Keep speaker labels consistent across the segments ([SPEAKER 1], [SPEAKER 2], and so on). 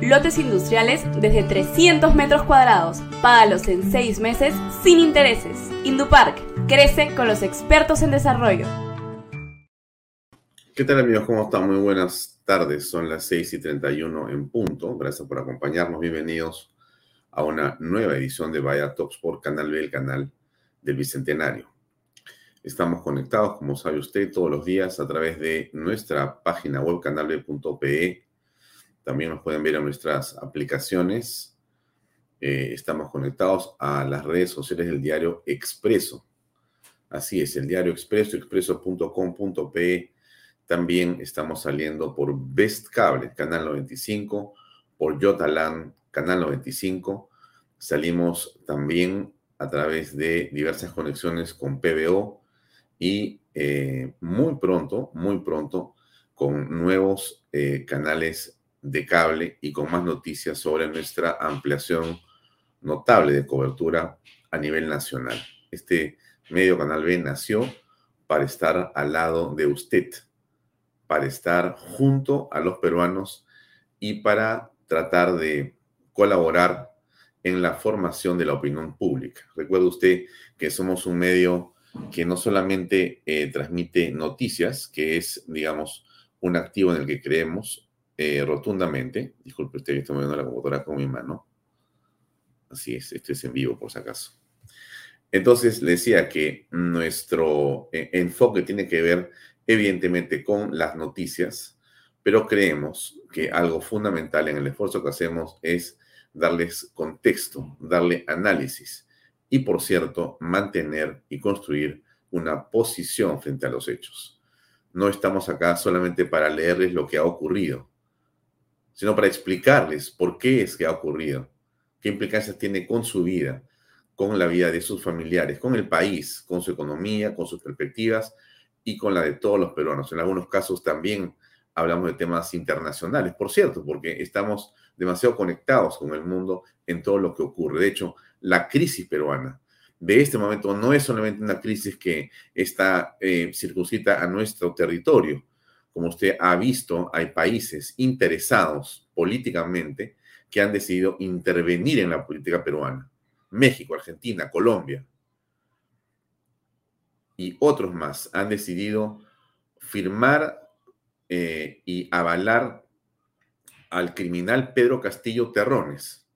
[SPEAKER 1] lotes industriales desde 300 metros cuadrados. Págalos en 6 meses sin intereses. Indupark Crece con los expertos en desarrollo.
[SPEAKER 2] ¿Qué tal amigos? ¿Cómo están? Muy buenas tardes. Son las 6 y 31 en punto. Gracias por acompañarnos. Bienvenidos a una nueva edición de Vaya Talks por Canal B, el canal del Bicentenario. Estamos conectados, como sabe usted, todos los días a través de nuestra página web canalb.pe. También nos pueden ver en nuestras aplicaciones. Eh, estamos conectados a las redes sociales del diario Expreso. Así es, el diario Expreso, expreso.com.pe. También estamos saliendo por Best Cable, canal 95, por Yotalan, canal 95. Salimos también a través de diversas conexiones con PBO y eh, muy pronto, muy pronto, con nuevos eh, canales de cable y con más noticias sobre nuestra ampliación notable de cobertura a nivel nacional. Este Medio Canal B nació para estar al lado de usted, para estar junto a los peruanos y para tratar de colaborar en la formación de la opinión pública. Recuerde usted que somos un medio que no solamente eh, transmite noticias, que es, digamos, un activo en el que creemos eh, rotundamente. Disculpe usted, estoy moviendo la computadora con mi mano. Así es, esto es en vivo por si acaso. Entonces, le decía que nuestro eh, enfoque tiene que ver evidentemente con las noticias, pero creemos que algo fundamental en el esfuerzo que hacemos es darles contexto, darle análisis y, por cierto, mantener y construir una posición frente a los hechos. No estamos acá solamente para leerles lo que ha ocurrido, sino para explicarles por qué es que ha ocurrido, qué implicancias tiene con su vida, con la vida de sus familiares, con el país, con su economía, con sus perspectivas y con la de todos los peruanos. En algunos casos también hablamos de temas internacionales, por cierto, porque estamos demasiado conectados con el mundo en todo lo que ocurre. De hecho, la crisis peruana de este momento no es solamente una crisis que está eh, a nuestro territorio. Como usted ha visto, hay países interesados políticamente que han decidido intervenir en la política peruana. México, Argentina, Colombia y otros más han decidido firmar eh, y avalar al criminal Pedro Castillo Terrones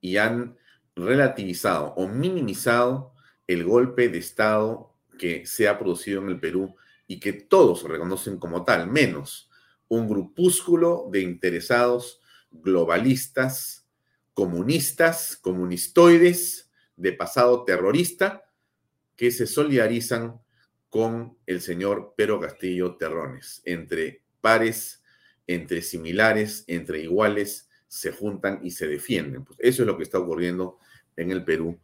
[SPEAKER 2] y han relativizado o minimizado el golpe de Estado que se ha producido en el Perú y que todos reconocen como tal, menos un grupúsculo de interesados globalistas comunistas, comunistoides de pasado terrorista que se solidarizan con el señor Pedro Castillo Terrones. Entre pares, entre similares, entre iguales, se juntan y se defienden. Pues eso es lo que está ocurriendo en el Perú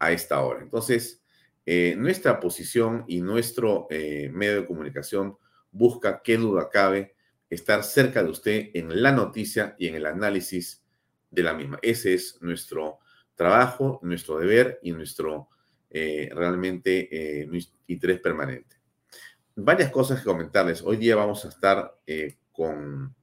[SPEAKER 2] a esta hora. Entonces, eh, nuestra posición y nuestro eh, medio de comunicación busca, qué duda cabe, estar cerca de usted en la noticia y en el análisis de la misma. Ese es nuestro trabajo, nuestro deber y nuestro eh, realmente eh, interés permanente. Varias cosas que comentarles. Hoy día vamos a estar con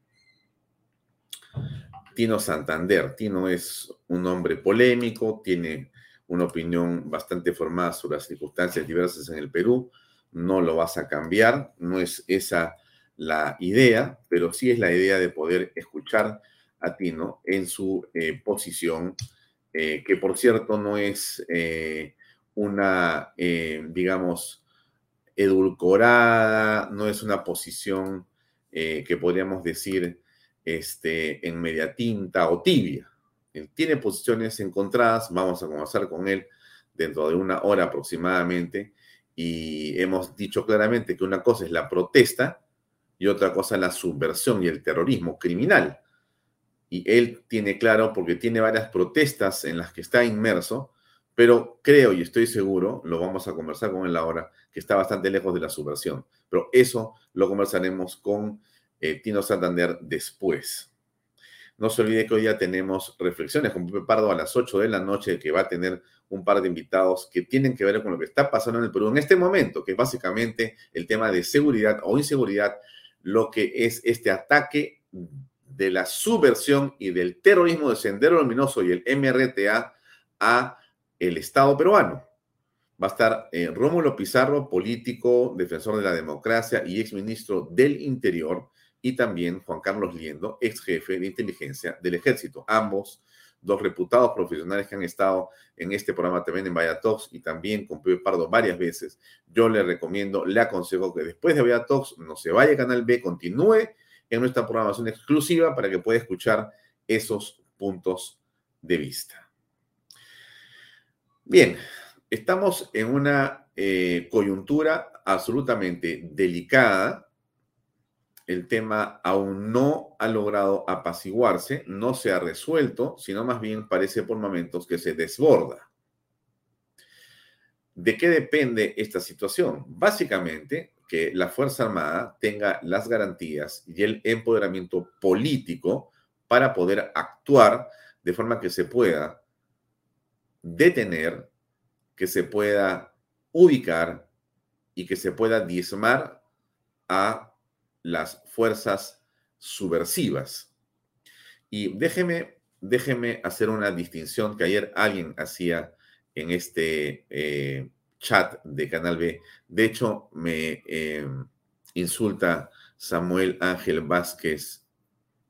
[SPEAKER 2] Tino Santander. Tino es un hombre polémico, tiene una opinión bastante formada sobre las circunstancias diversas en el Perú. No lo vas a cambiar, no es esa la idea, pero sí es la idea de poder escuchar a Tino en su eh, posición, eh, que por cierto no es eh, una, digamos, edulcorada, no es una posición que podríamos decir este, en media tinta o tibia. Él tiene posiciones encontradas, vamos a conversar con él dentro de una hora aproximadamente, y hemos dicho claramente que una cosa es la protesta y otra cosa la subversión y el terrorismo criminal y él tiene claro, porque tiene varias protestas en las que está inmerso, pero creo y estoy seguro, lo vamos a conversar con él ahora, que está bastante lejos de la subversión. Pero eso lo conversaremos con eh, Tino Santander después. No se olvide que hoy ya tenemos reflexiones con Pepe Pardo a las 8 de la noche, que va a tener un par de invitados que tienen que ver con lo que está pasando en el Perú en este momento, que es básicamente el tema de seguridad o inseguridad, lo que es este ataque de la subversión y del terrorismo de Sendero Luminoso y el MRTA a el Estado peruano. Va a estar eh, Rómulo Pizarro, político, defensor de la democracia y exministro del Interior, y también Juan Carlos Liendo, ex jefe de inteligencia del ejército. Ambos, dos reputados profesionales que han estado en este programa también en Vaya y también con Pepe Pardo varias veces. Yo le recomiendo, le aconsejo que después de Vaya no se vaya a Canal B, continúe en nuestra programación exclusiva para que pueda escuchar esos puntos de vista. Bien, estamos en una eh, coyuntura absolutamente delicada. El tema aún no ha logrado apaciguarse, no se ha resuelto, sino más bien parece por momentos que se desborda. ¿De qué depende esta situación? Básicamente que la Fuerza Armada tenga las garantías y el empoderamiento político para poder actuar de forma que se pueda detener, que se pueda ubicar y que se pueda diezmar a las fuerzas subversivas. Y déjeme, déjeme hacer una distinción que ayer alguien hacía en este eh, chat de Canal B. De hecho, me eh, insulta Samuel Ángel Vázquez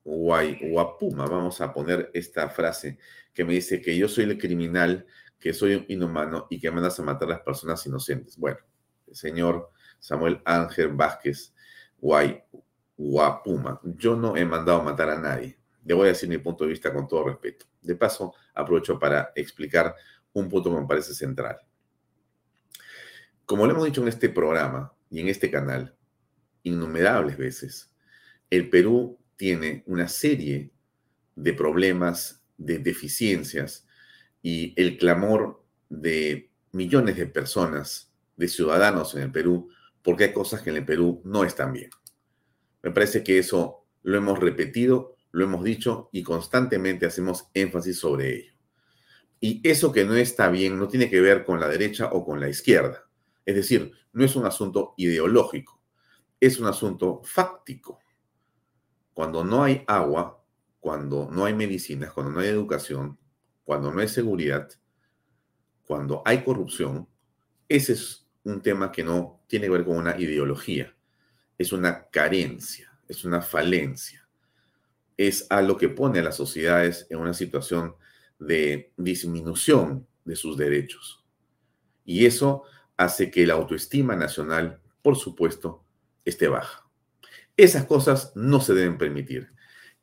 [SPEAKER 2] Guapuma. Vamos a poner esta frase que me dice que yo soy el criminal, que soy un inhumano y que amenaza a matar a las personas inocentes. Bueno, señor Samuel Ángel Vázquez Guapuma, yo no he mandado matar a nadie. Le voy a decir mi punto de vista con todo respeto. De paso, aprovecho para explicar un punto que me parece central. Como lo hemos dicho en este programa y en este canal, innumerables veces, el Perú tiene una serie de problemas, de deficiencias y el clamor de millones de personas, de ciudadanos en el Perú, porque hay cosas que en el Perú no están bien. Me parece que eso lo hemos repetido, lo hemos dicho y constantemente hacemos énfasis sobre ello. Y eso que no está bien no tiene que ver con la derecha o con la izquierda. Es decir, no es un asunto ideológico, es un asunto fáctico. Cuando no hay agua, cuando no hay medicinas, cuando no hay educación, cuando no hay seguridad, cuando hay corrupción, ese es un tema que no tiene que ver con una ideología, es una carencia, es una falencia, es algo que pone a las sociedades en una situación de disminución de sus derechos. Y eso hace que la autoestima nacional, por supuesto, esté baja. Esas cosas no se deben permitir.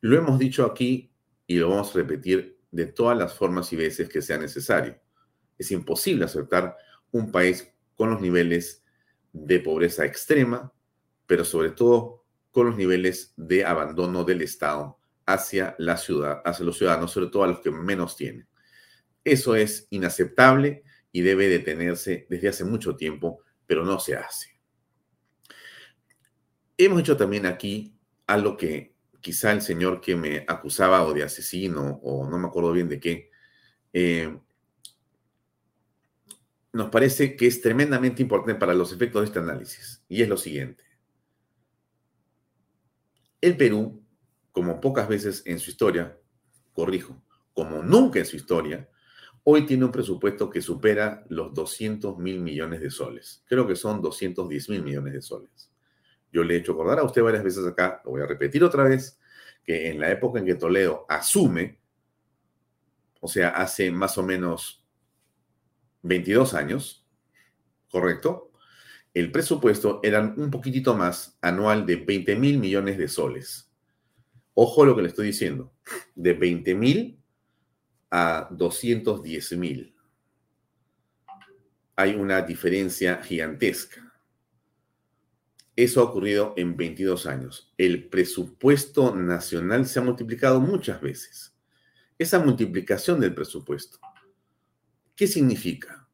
[SPEAKER 2] Lo hemos dicho aquí y lo vamos a repetir de todas las formas y veces que sea necesario. Es imposible aceptar un país con los niveles de pobreza extrema, pero sobre todo con los niveles de abandono del Estado hacia la ciudad, hacia los ciudadanos, sobre todo a los que menos tienen. Eso es inaceptable y debe detenerse desde hace mucho tiempo, pero no se hace. Hemos hecho también aquí algo que quizá el señor que me acusaba o de asesino o no me acuerdo bien de qué, eh, nos parece que es tremendamente importante para los efectos de este análisis. Y es lo siguiente. El Perú, como pocas veces en su historia, corrijo, como nunca en su historia, hoy tiene un presupuesto que supera los 200 mil millones de soles. Creo que son 210 mil millones de soles. Yo le he hecho acordar a usted varias veces acá, lo voy a repetir otra vez, que en la época en que Toledo asume, o sea, hace más o menos 22 años, ¿correcto? El presupuesto era un poquitito más anual de 20 mil millones de soles. Ojo lo que le estoy diciendo, de 20 mil a 210 mil. Hay una diferencia gigantesca. Eso ha ocurrido en 22 años. El presupuesto nacional se ha multiplicado muchas veces. Esa multiplicación del presupuesto ¿Qué significa?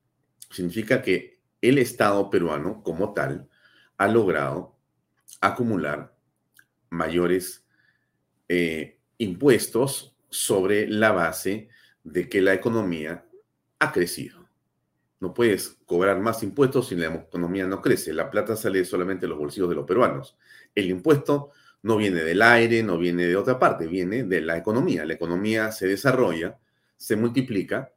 [SPEAKER 2] Significa que el Estado peruano como tal ha logrado acumular mayores eh, impuestos sobre la base de que la economía ha crecido. No puedes cobrar más impuestos si la economía no crece. La plata sale solamente de los bolsillos de los peruanos. El impuesto no viene del aire, no viene de otra parte, viene de la economía. La economía se desarrolla, se multiplica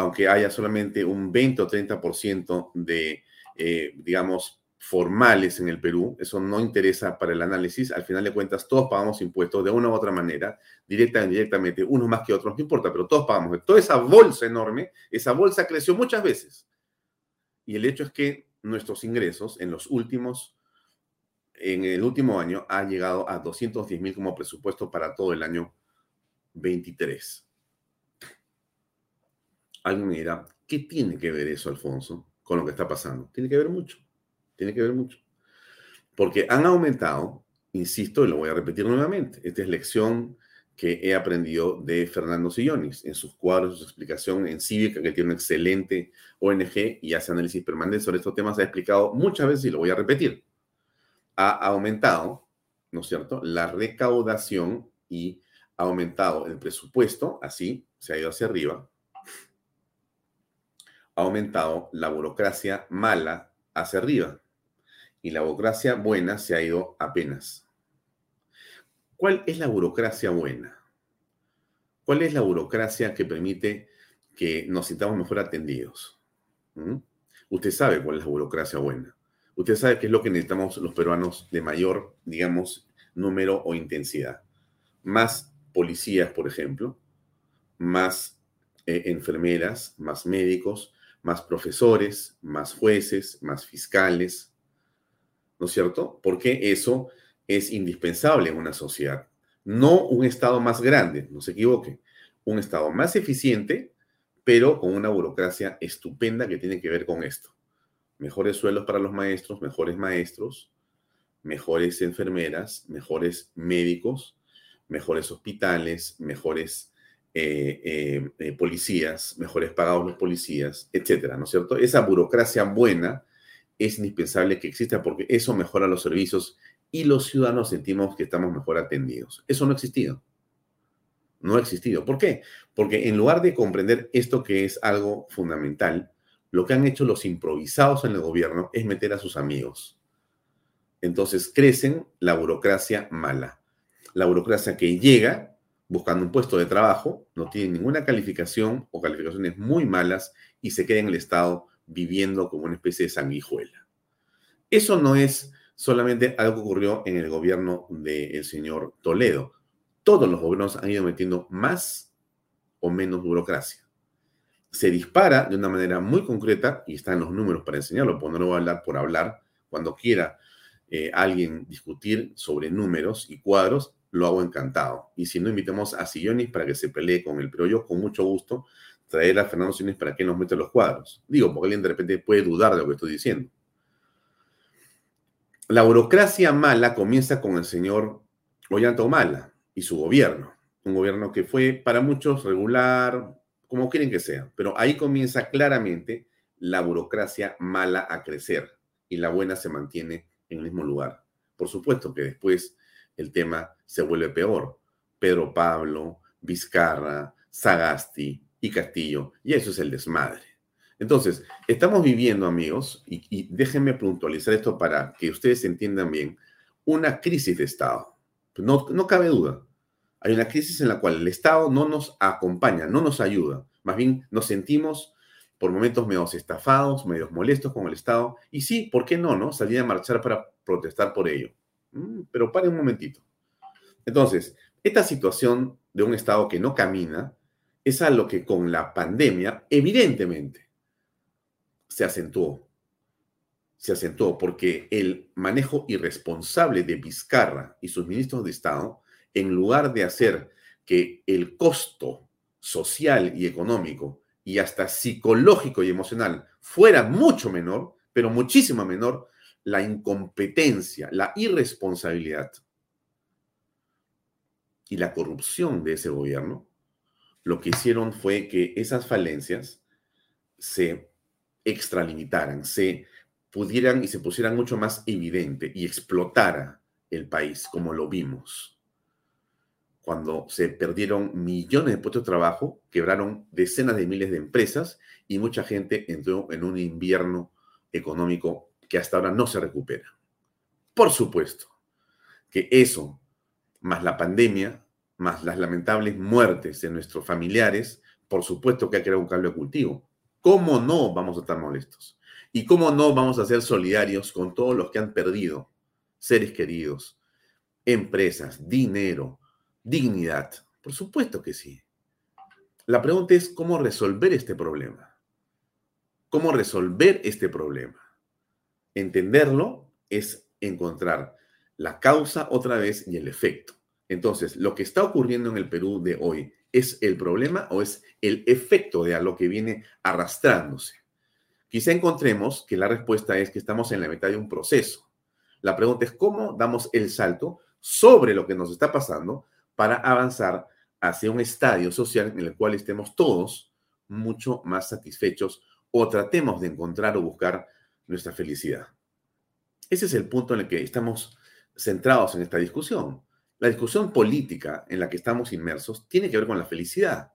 [SPEAKER 2] aunque haya solamente un 20 o 30% de, eh, digamos, formales en el Perú, eso no interesa para el análisis. Al final de cuentas, todos pagamos impuestos de una u otra manera, directa o indirectamente, unos más que otros, no importa, pero todos pagamos. Toda esa bolsa enorme, esa bolsa creció muchas veces. Y el hecho es que nuestros ingresos en los últimos, en el último año, ha llegado a 210 mil como presupuesto para todo el año 23. Alguien me ¿qué tiene que ver eso, Alfonso, con lo que está pasando? Tiene que ver mucho, tiene que ver mucho. Porque han aumentado, insisto, y lo voy a repetir nuevamente, esta es lección que he aprendido de Fernando Sillonis en sus cuadros, su explicación en Cívica, que tiene una excelente ONG y hace análisis permanente sobre estos temas, ha explicado muchas veces y lo voy a repetir. Ha aumentado, ¿no es cierto?, la recaudación y ha aumentado el presupuesto, así se ha ido hacia arriba, ha aumentado la burocracia mala hacia arriba y la burocracia buena se ha ido apenas. ¿Cuál es la burocracia buena? ¿Cuál es la burocracia que permite que nos sintamos mejor atendidos? ¿Mm? Usted sabe cuál es la burocracia buena. Usted sabe qué es lo que necesitamos los peruanos de mayor, digamos, número o intensidad. Más policías, por ejemplo, más eh, enfermeras, más médicos, más profesores, más jueces, más fiscales, ¿no es cierto? Porque eso es indispensable en una sociedad. No un Estado más grande, no se equivoque, un Estado más eficiente, pero con una burocracia estupenda que tiene que ver con esto. Mejores suelos para los maestros, mejores maestros, mejores enfermeras, mejores médicos, mejores hospitales, mejores eh, eh, eh, policías, mejores pagados los policías, etcétera, ¿no es cierto? Esa burocracia buena es indispensable que exista porque eso mejora los servicios y los ciudadanos sentimos que estamos mejor atendidos. Eso no ha existido. No ha existido. ¿Por qué? Porque en lugar de comprender esto que es algo fundamental, lo que han hecho los improvisados en el gobierno es meter a sus amigos. Entonces crecen la burocracia mala. La burocracia que llega buscando un puesto de trabajo, no tiene ninguna calificación o calificaciones muy malas y se queda en el Estado viviendo como una especie de sanguijuela. Eso no es solamente algo que ocurrió en el gobierno del señor Toledo. Todos los gobiernos han ido metiendo más o menos burocracia. Se dispara de una manera muy concreta, y están los números para enseñarlo, porque no lo voy a hablar por hablar. Cuando quiera eh, alguien discutir sobre números y cuadros, lo hago encantado. Y si no, invitemos a Sillonis para que se pelee con él. Pero yo, con mucho gusto, traer a Fernando Siles para que nos meta los cuadros. Digo, porque alguien de repente puede dudar de lo que estoy diciendo. La burocracia mala comienza con el señor Ollanta Mala y su gobierno. Un gobierno que fue para muchos regular, como quieren que sea. Pero ahí comienza claramente la burocracia mala a crecer y la buena se mantiene en el mismo lugar. Por supuesto que después el tema se vuelve peor. Pedro Pablo, Vizcarra, Sagasti y Castillo, y eso es el desmadre. Entonces, estamos viviendo, amigos, y, déjenme puntualizar esto para que ustedes entiendan bien, una crisis de Estado. No, no cabe duda. Hay una crisis en la cual el Estado no nos acompaña, no nos ayuda. Más bien nos sentimos por momentos medio estafados, medio molestos con el Estado. Y sí, ¿por qué no, no? Salir a marchar para protestar por ello. Mm, pero pare un momentito. Entonces, esta situación de un Estado que no camina es algo que con la pandemia, evidentemente, se acentuó. Se acentuó porque el manejo irresponsable de Vizcarra y sus ministros de Estado, en lugar de hacer que el costo social y económico y hasta psicológico y emocional fuera mucho menor, pero muchísimo menor, la incompetencia, la irresponsabilidad y la corrupción de ese gobierno, lo que hicieron fue que esas falencias se extralimitaran, se pudieran y se pusieran mucho más evidente y explotara el país como lo vimos. Cuando se perdieron millones de puestos de trabajo, quebraron decenas de miles de empresas y mucha gente entró en un invierno económico que hasta ahora no se recupera. Por supuesto que eso, más la pandemia, más las lamentables muertes de nuestros familiares, por supuesto que ha creado un cambio de cultivo. ¿Cómo no vamos a estar molestos? ¿Y cómo no vamos a ser solidarios con todos los que han perdido seres queridos, empresas, dinero, dignidad? Por supuesto que sí. La pregunta es cómo resolver este problema. ¿Cómo resolver este problema? Entenderlo es encontrar la causa otra vez y el efecto. Entonces, lo que está ocurriendo en el Perú de hoy, ¿es el problema o es el efecto de lo que viene arrastrándose? Quizá encontremos que la respuesta es que estamos en la mitad de un proceso. La pregunta es cómo damos el salto sobre lo que nos está pasando para avanzar hacia un estadio social en el cual estemos todos mucho más satisfechos o tratemos de encontrar o buscar nuestra felicidad. Ese es el punto en el que estamos centrados en esta discusión. La discusión política en la que estamos inmersos tiene que ver con la felicidad.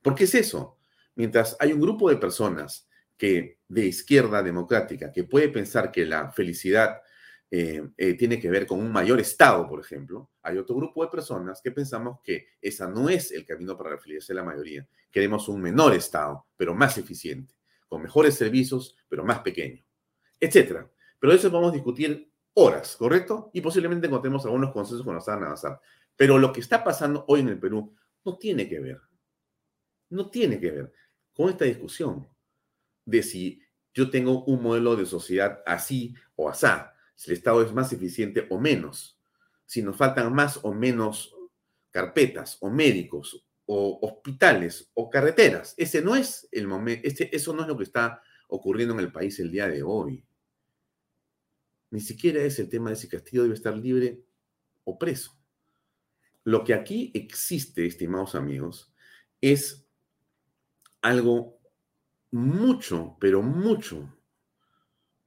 [SPEAKER 2] ¿Por qué es eso? Mientras hay un grupo de personas que de izquierda democrática que puede pensar que la felicidad eh, eh, tiene que ver con un mayor Estado, por ejemplo, hay otro grupo de personas que pensamos que esa no es el camino para la felicidad de la mayoría. Queremos un menor Estado, pero más eficiente, con mejores servicios, pero más pequeño, etcétera. Pero eso vamos a discutir horas, ¿correcto? Y posiblemente encontremos algunos consensos cuando están a avanzar. Pero lo que está pasando hoy en el Perú no tiene que ver, no tiene que ver con esta discusión de si yo tengo un modelo de sociedad así o asá, si el Estado es más eficiente o menos, si nos faltan más o menos carpetas o médicos o hospitales o carreteras. Ese no es el momento, eso no es lo que está ocurriendo en el país el día de hoy. Ni siquiera es el tema de si Castillo debe estar libre o preso. Lo que aquí existe, estimados amigos, es algo mucho, pero mucho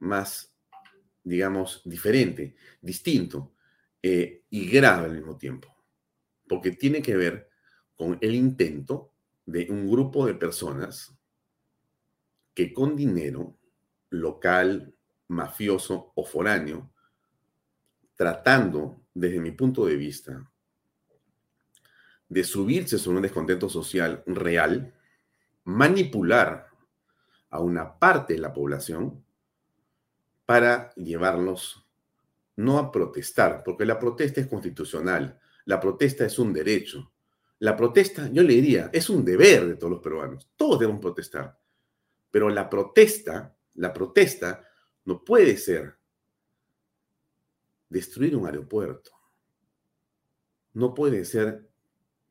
[SPEAKER 2] más, digamos, diferente, distinto eh, y grave al mismo tiempo. Porque tiene que ver con el intento de un grupo de personas que con dinero local, mafioso o foráneo, tratando, desde mi punto de vista, de subirse sobre un descontento social real, manipular a una parte de la población para llevarlos no a protestar, porque la protesta es constitucional, la protesta es un derecho, la protesta, yo le diría, es un deber de todos los peruanos, todos deben protestar, pero la protesta, la protesta no puede ser destruir un aeropuerto. No puede ser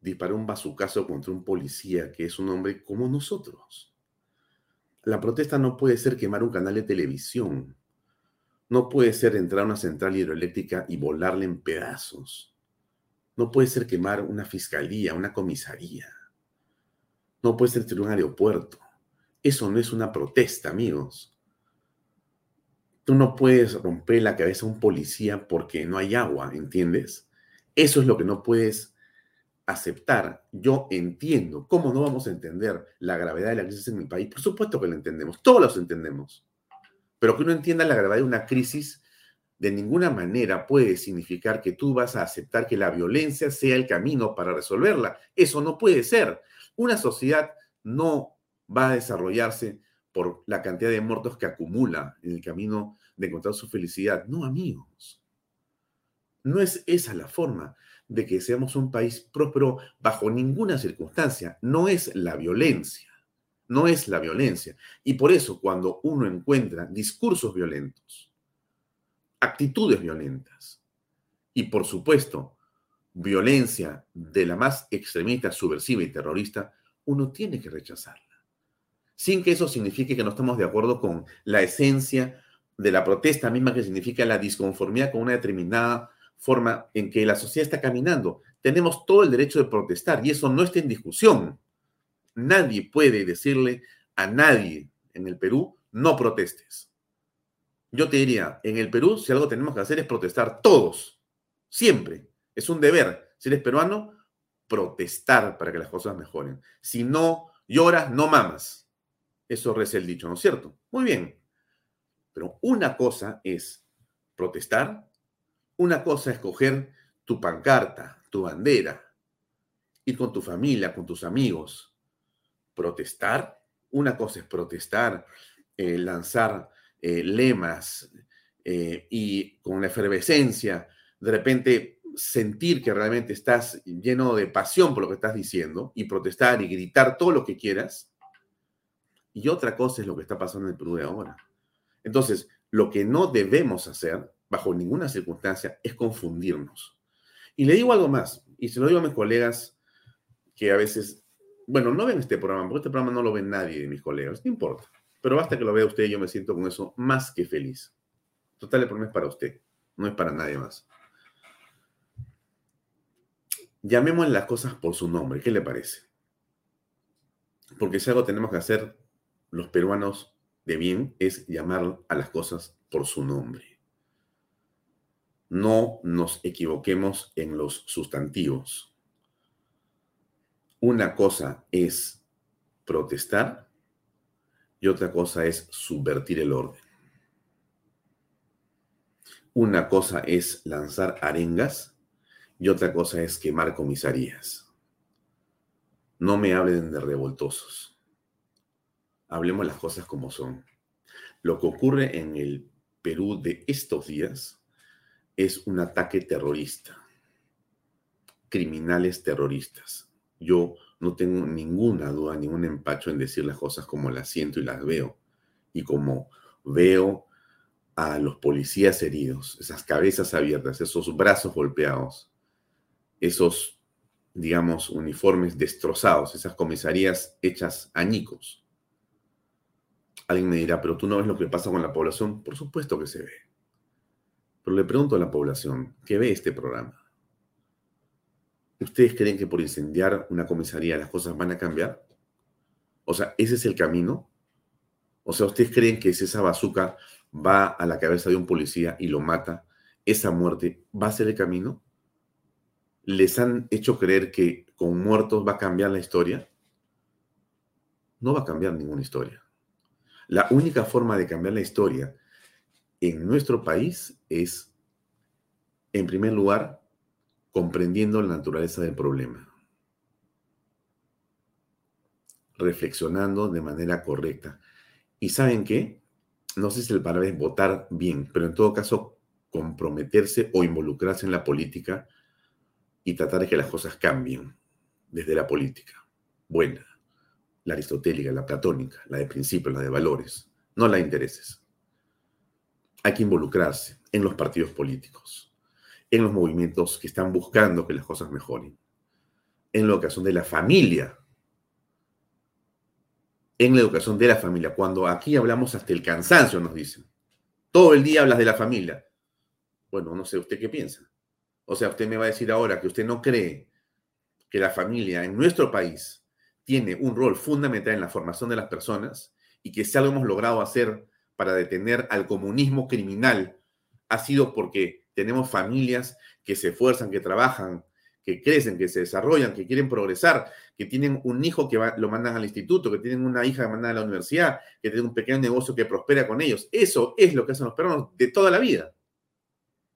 [SPEAKER 2] disparó un bazucazo contra un policía que es un hombre como nosotros. La protesta no puede ser quemar un canal de televisión. No puede ser entrar a una central hidroeléctrica y volarle en pedazos. No puede ser quemar una fiscalía, una comisaría. No puede ser destruir un aeropuerto. Eso no es una protesta, amigos. Tú no puedes romper la cabeza a un policía porque no hay agua, ¿entiendes? Eso es lo que no puedes aceptar. Yo entiendo. ¿Cómo no vamos a entender la gravedad de la crisis en mi país? Por supuesto que lo entendemos. Todos los entendemos. Pero que uno entienda la gravedad de una crisis de ninguna manera puede significar que tú vas a aceptar que la violencia sea el camino para resolverla. Eso no puede ser. Una sociedad no va a desarrollarse por la cantidad de muertos que acumula en el camino de encontrar su felicidad. No, amigos. No es esa la forma de que seamos un país próspero bajo ninguna circunstancia. No es la violencia. No es la violencia. Y por eso cuando uno encuentra discursos violentos, actitudes violentas y por supuesto violencia de la más extremista, subversiva y terrorista, uno tiene que rechazarla. Sin que eso signifique que no estamos de acuerdo con la esencia de la protesta misma que significa la disconformidad con una determinada forma en que la sociedad está caminando. Tenemos todo el derecho de protestar y eso no está en discusión. Nadie puede decirle a nadie en el Perú, no protestes. Yo te diría, en el Perú, si algo tenemos que hacer es protestar todos, siempre. Es un deber. Si eres peruano, protestar para que las cosas mejoren. Si no lloras, no mamas. Eso reza el dicho, ¿no es cierto? Muy bien. Pero una cosa es protestar, una cosa es coger tu pancarta, tu bandera, ir con tu familia, con tus amigos, protestar. Una cosa es protestar, eh, lanzar eh, lemas eh, y con la efervescencia, de repente sentir que realmente estás lleno de pasión por lo que estás diciendo y protestar y gritar todo lo que quieras. Y otra cosa es lo que está pasando en el Perú de ahora. Entonces, lo que no debemos hacer, bajo ninguna circunstancia, es confundirnos. Y le digo algo más, y se lo digo a mis colegas que a veces, bueno, no ven este programa, porque este programa no lo ven nadie de mis colegas, no importa. Pero basta que lo vea usted yo me siento con eso más que feliz. Total, el problema es para usted, no es para nadie más. Llamemos las cosas por su nombre, ¿qué le parece? Porque si algo tenemos que hacer los peruanos de bien es llamar a las cosas por su nombre. No nos equivoquemos en los sustantivos. Una cosa es protestar y otra cosa es subvertir el orden. Una cosa es lanzar arengas y otra cosa es quemar comisarías. No me hablen de revoltosos. Hablemos las cosas como son. Lo que ocurre en el Perú de estos días es un ataque terrorista. Criminales terroristas. Yo no tengo ninguna duda, ningún empacho en decir las cosas como las siento y las veo. Y como veo a los policías heridos, esas cabezas abiertas, esos brazos golpeados, esos, digamos, uniformes destrozados, esas comisarías hechas añicos. Alguien me dirá, pero tú no ves lo que pasa con la población. Por supuesto que se ve. Pero le pregunto a la población, ¿qué ve este programa? ¿Ustedes creen que por incendiar una comisaría las cosas van a cambiar? O sea, ¿ese es el camino? O sea, ¿ustedes creen que si esa bazuca va a la cabeza de un policía y lo mata, esa muerte va a ser el camino? ¿Les han hecho creer que con muertos va a cambiar la historia? No va a cambiar ninguna historia. La única forma de cambiar la historia en nuestro país es, en primer lugar, comprendiendo la naturaleza del problema, reflexionando de manera correcta. ¿Y saben qué? No sé si el palabra es votar bien, pero en todo caso comprometerse o involucrarse en la política y tratar de que las cosas cambien desde la política. Buena, la aristotélica, la platónica, la de principios, la de valores, no la de intereses. Hay que involucrarse en los partidos políticos en los movimientos que están buscando que las cosas mejoren, en la educación de la familia. En la educación de la familia. Cuando aquí hablamos hasta el cansancio, nos dicen. Todo el día hablas de la familia. Bueno, no sé, ¿usted qué piensa? O sea, usted me va a decir ahora que usted no cree que la familia en nuestro país tiene un rol fundamental en la formación de las personas y que si algo hemos logrado hacer para detener al comunismo criminal ha sido porque tenemos familias que se esfuerzan, que trabajan, que crecen, que se desarrollan, que quieren progresar, que tienen un hijo que lo mandan al instituto, que tienen una hija que mandan a la universidad, que tienen un pequeño negocio que prospera con ellos. Eso es lo que hacen los peruanos de toda la vida.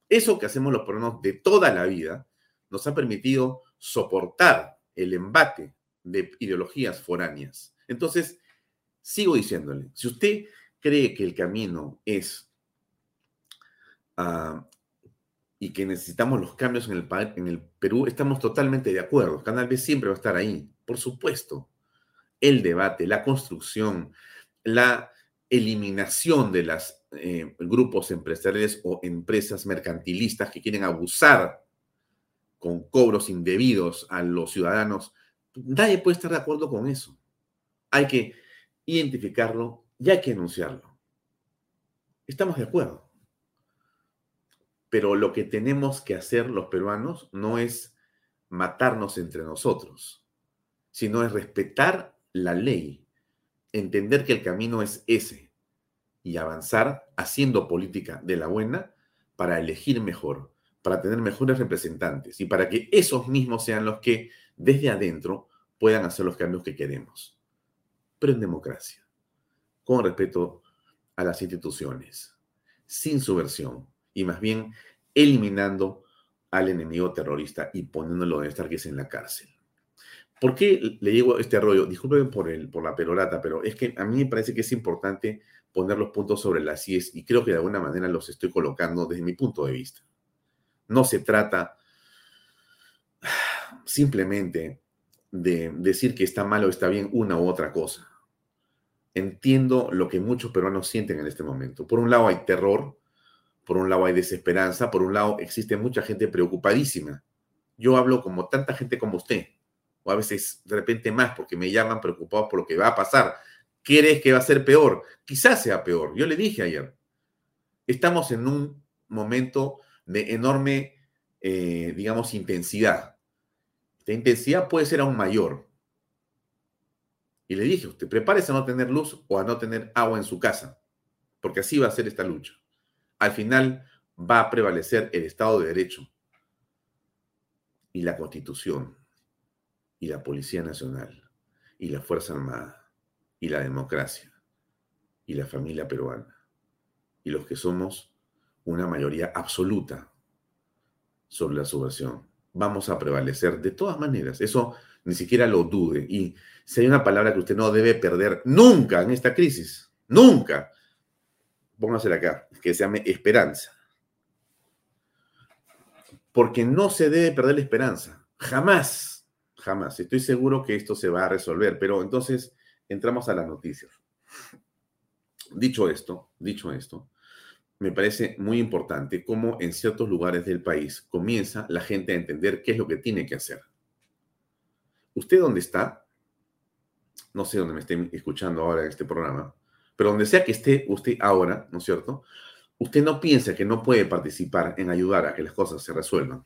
[SPEAKER 2] Eso que hacemos los peruanos de toda la vida nos ha permitido soportar el embate de ideologías foráneas. Entonces, sigo diciéndole, si usted cree que el camino es ah, y que necesitamos los cambios en el, Perú, estamos totalmente de acuerdo. Canal B siempre va a estar ahí, por supuesto. El debate, la construcción, la eliminación de los eh, grupos empresariales o empresas mercantilistas que quieren abusar con cobros indebidos a los ciudadanos. Nadie puede estar de acuerdo con eso. Hay que identificarlo y hay que enunciarlo. Estamos de acuerdo. Pero lo que tenemos que hacer los peruanos no es matarnos entre nosotros, sino es respetar la ley, entender que el camino es ese y avanzar haciendo política de la buena para elegir mejor, para tener mejores representantes y para que esos mismos sean los que desde adentro puedan hacer los cambios que queremos. Pero en democracia, con respeto a las instituciones, sin subversión, y más bien eliminando al enemigo terrorista y poniéndolo de estar que es en la cárcel. ¿Por qué le digo este rollo? Disculpen por, el, por la perorata, pero es que a mí me parece que es importante poner los puntos sobre las IES y creo que de alguna manera los estoy colocando desde mi punto de vista. No se trata simplemente de decir que está mal o está bien una u otra cosa. Entiendo lo que muchos peruanos sienten en este momento. Por un lado hay terror, por un lado hay desesperanza, por un lado existe mucha gente preocupadísima. Yo hablo como tanta gente como usted, o a veces de repente más porque me llaman preocupados por lo que va a pasar. ¿Quieres que va a ser peor? Quizás sea peor. Yo le dije ayer, estamos en un momento de enorme, eh, digamos, intensidad. Esta intensidad puede ser aún mayor. Y le dije, usted prepárese a no tener luz o a no tener agua en su casa, porque así va a ser esta lucha al final va a prevalecer el Estado de Derecho y la Constitución y la Policía Nacional y la Fuerza Armada y la democracia y la familia peruana y los que somos una mayoría absoluta sobre la subversión. Vamos a prevalecer de todas maneras. Eso ni siquiera lo dude. Y si hay una palabra que usted no debe perder nunca en esta crisis, nunca, póngasela acá, que se llame esperanza. Porque no se debe perder la esperanza. Jamás, jamás. Estoy seguro que esto se va a resolver. Pero entonces entramos a las noticias. Dicho esto, dicho esto, me parece muy importante cómo en ciertos lugares del país comienza la gente a entender qué es lo que tiene que hacer. ¿Usted dónde está? No sé dónde me estén escuchando ahora en este programa, pero donde sea que esté usted ahora, ¿no es cierto? Usted no piensa que no puede participar en ayudar a que las cosas se resuelvan.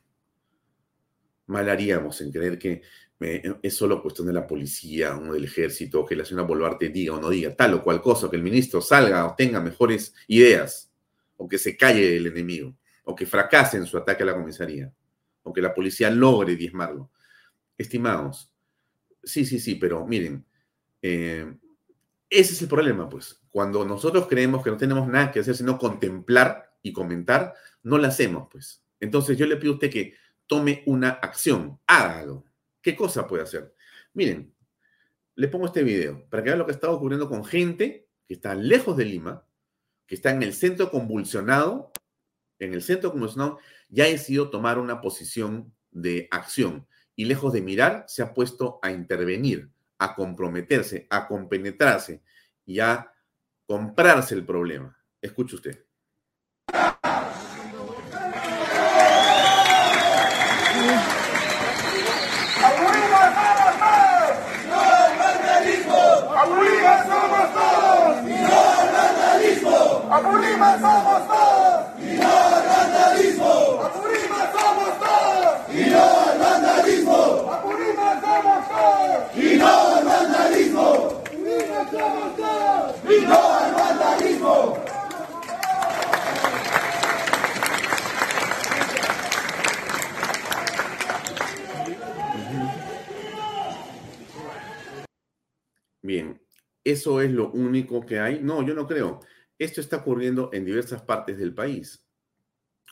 [SPEAKER 2] Mal haríamos en creer que eh, es solo cuestión de la policía o del ejército, que la señora Boluarte diga o no diga tal o cual cosa, que el ministro salga o tenga mejores ideas, o que se calle el enemigo, o que fracase en su ataque a la comisaría, o que la policía logre diezmarlo. Estimados, sí, sí, sí, pero miren, eh, ese es el problema, pues. Cuando nosotros creemos que no tenemos nada que hacer sino contemplar y comentar, no lo hacemos, pues. Entonces yo le pido a usted que tome una acción, hágalo. ¿Qué cosa puede hacer? Miren, le pongo este video para que vean lo que está ocurriendo con gente que está lejos de Lima, que está en el centro convulsionado, en el centro convulsionado, ya ha decidido tomar una posición de acción y lejos de mirar, se ha puesto a intervenir, a comprometerse, a compenetrarse y a comprarse el problema. Escuche usted. Bien, ¿eso es lo único que hay? No, yo no creo. Esto está ocurriendo en diversas partes del país.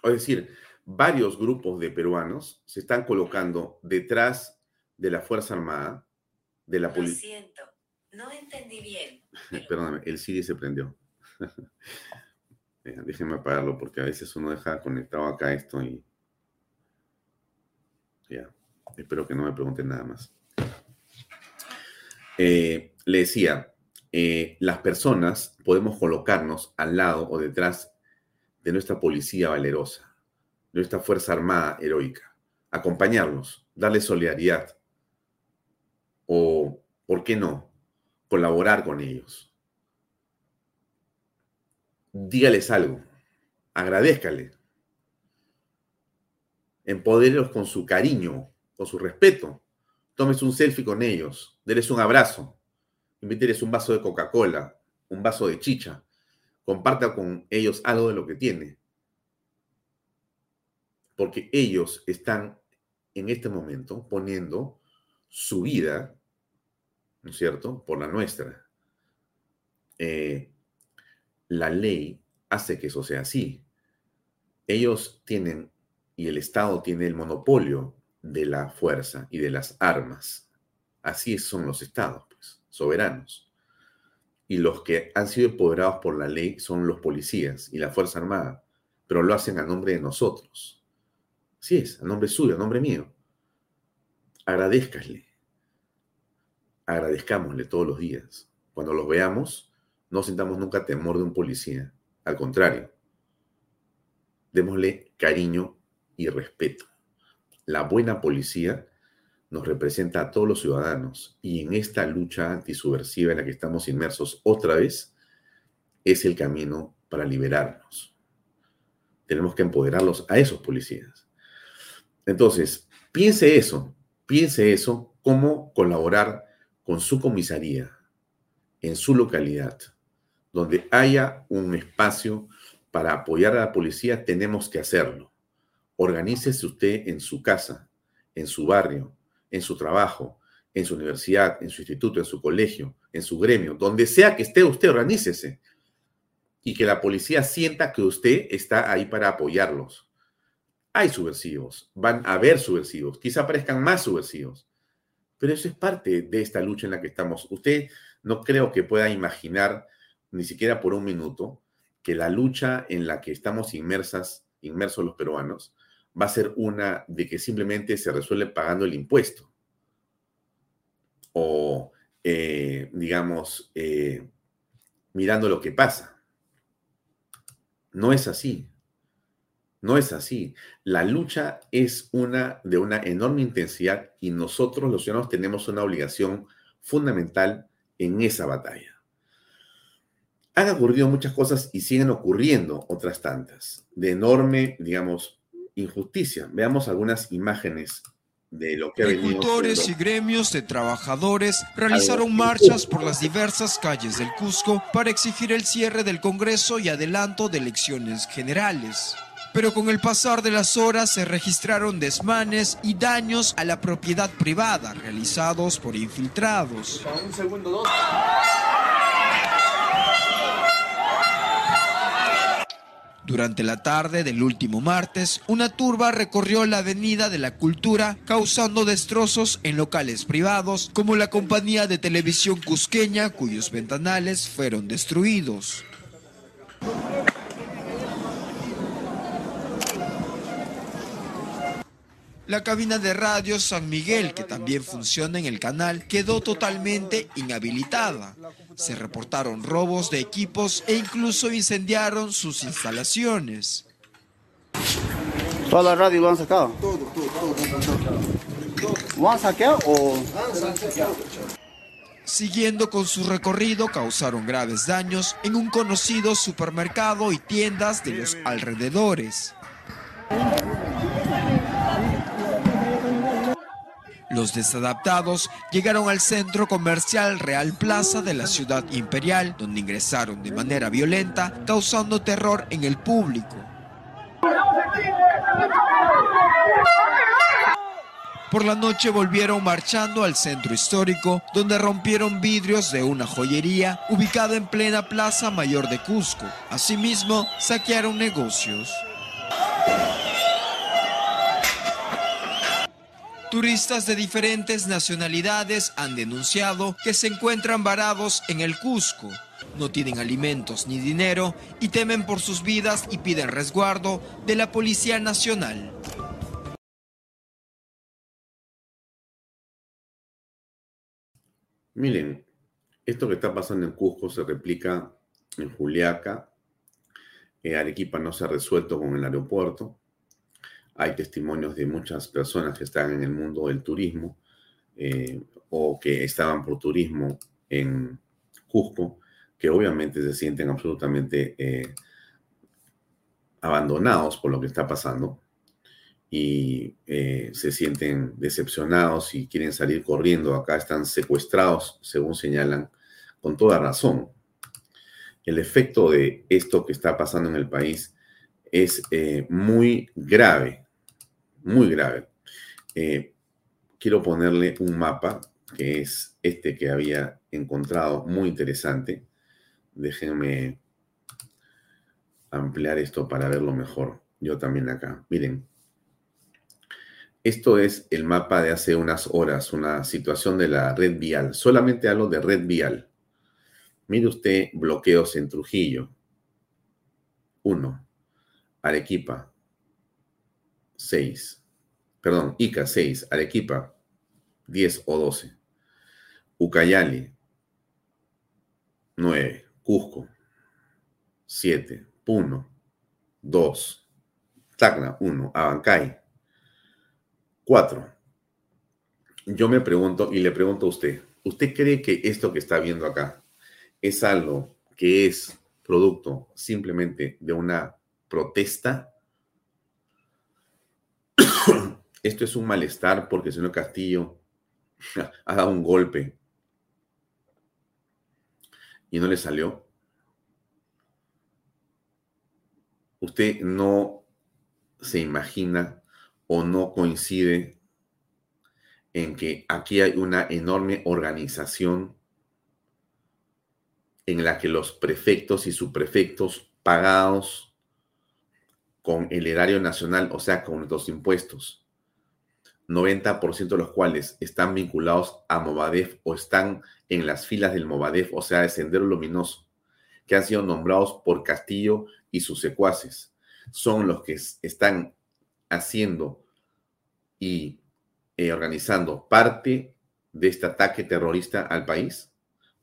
[SPEAKER 2] Es decir, varios grupos de peruanos se están colocando detrás de la Fuerza Armada, de la policía.
[SPEAKER 3] Lo siento, no entendí bien.
[SPEAKER 2] Perdóname, el Siri se prendió. Déjenme apagarlo porque a veces uno deja conectado acá esto y... Ya, espero que no me pregunten nada más. Eh, le decía, eh, las personas podemos colocarnos al lado o detrás de nuestra policía valerosa, nuestra Fuerza Armada heroica, acompañarlos, darles solidaridad o, ¿por qué no?, colaborar con ellos. Dígales algo, agradezcale, empodérelos con su cariño, con su respeto, tomes un selfie con ellos, denles un abrazo, invíteles un vaso de Coca-Cola, un vaso de chicha, comparta con ellos algo de lo que tiene. Porque ellos están en este momento poniendo su vida, ¿no es cierto?, por la nuestra. Eh, la ley hace que eso sea así. Ellos tienen, y el Estado tiene el monopolio de la fuerza y de las armas. Así son los estados, soberanos. Y los que han sido empoderados por la ley son los policías y la Fuerza Armada, pero lo hacen a nombre de nosotros. Así es, a nombre suyo, a nombre mío. Agradezcasle. Agradezcámosle todos los días. Cuando los veamos, no sintamos nunca temor de un policía. Al contrario, démosle cariño y respeto. La buena policía nos representa a todos los ciudadanos y en esta lucha antisubversiva en la que estamos inmersos otra vez es el camino para liberarnos. Tenemos que empoderarlos a esos policías. Entonces, piense eso, piense eso, cómo colaborar con su comisaría en su localidad, donde haya un espacio para apoyar a la policía, tenemos que hacerlo. Organícese usted en su casa, en su barrio, en su trabajo, en su universidad, en su instituto, en su colegio, en su gremio, donde sea que esté usted, organícese. Y que la policía sienta que usted está ahí para apoyarlos. Hay subversivos, van a haber subversivos, quizá aparezcan más subversivos, pero eso es parte de esta lucha en la que estamos. Usted no creo que pueda imaginar, ni siquiera por un minuto, que la lucha en la que estamos inmersas, inmersos los peruanos, va a ser una de que simplemente se resuelve pagando el impuesto. O, eh, digamos, eh, mirando lo que pasa. No es así. No es así. La lucha es una de una enorme intensidad y nosotros los ciudadanos tenemos una obligación fundamental en esa batalla. Han ocurrido muchas cosas y siguen ocurriendo otras tantas, de enorme, digamos, injusticia. Veamos algunas imágenes de lo que
[SPEAKER 4] Agricultores y gremios de trabajadores realizaron marchas por las diversas calles del Cusco para exigir el cierre del Congreso y adelanto de elecciones generales. Pero con el pasar de las horas se registraron desmanes y daños a la propiedad privada realizados por infiltrados. Un segundo, Durante la tarde del último martes, una turba recorrió la Avenida de la Cultura causando destrozos en locales privados como la compañía de televisión cusqueña cuyos ventanales fueron destruidos. La cabina de radio San Miguel, que también funciona en el canal, quedó totalmente inhabilitada. Se reportaron robos de equipos e incluso incendiaron sus instalaciones.
[SPEAKER 5] ¿Toda la radio lo han sacado? Todo, todo, todo. ¿Lo han saqueado o...?
[SPEAKER 4] Siguiendo con su recorrido, causaron graves daños en un conocido supermercado y tiendas de los alrededores. Los desadaptados llegaron al centro comercial Real Plaza de la ciudad imperial, donde ingresaron de manera violenta, causando terror en el público. Por la noche volvieron marchando al centro histórico, donde rompieron vidrios de una joyería ubicada en plena Plaza Mayor de Cusco. Asimismo, saquearon negocios. Turistas de diferentes nacionalidades han denunciado que se encuentran varados en el Cusco. No tienen alimentos ni dinero y temen por sus vidas y piden resguardo de la Policía Nacional.
[SPEAKER 2] Miren, esto que está pasando en Cusco se replica en Juliaca. Eh, Arequipa no se ha resuelto con el aeropuerto. Hay testimonios de muchas personas que están en el mundo del turismo eh, o que estaban por turismo en Cusco, que obviamente se sienten absolutamente eh, abandonados por lo que está pasando y eh, se sienten decepcionados y quieren salir corriendo. Acá están secuestrados, según señalan, con toda razón. El efecto de esto que está pasando en el país es muy grave muy grave. Eh, quiero ponerle un mapa que es este que había encontrado, muy interesante. Déjenme ampliar esto para verlo mejor. Yo también acá. Miren, esto es el mapa de hace unas horas, una situación de la red vial. Solamente hablo de red vial. Mire usted bloqueos en Trujillo. Uno. Arequipa. 6. Perdón, Ica 6, Arequipa 10 o 12. Ucayali 9, Cusco 7, Puno 2, Tacna 1, Abancay 4. Yo me pregunto y le pregunto a usted, ¿usted cree que esto que está viendo acá es algo que es producto simplemente de una protesta esto es un malestar porque el señor Castillo ha dado un golpe y no le salió. Usted no se imagina o no coincide en que aquí hay una enorme organización en la que los prefectos y subprefectos pagados con el erario nacional, o sea, con nuestros impuestos, 90% de los cuales están vinculados a Movadef o están en las filas del Movadef, o sea, de Sendero Luminoso, que han sido nombrados por Castillo y sus secuaces. Son los que están haciendo y eh, organizando parte de este ataque terrorista al país.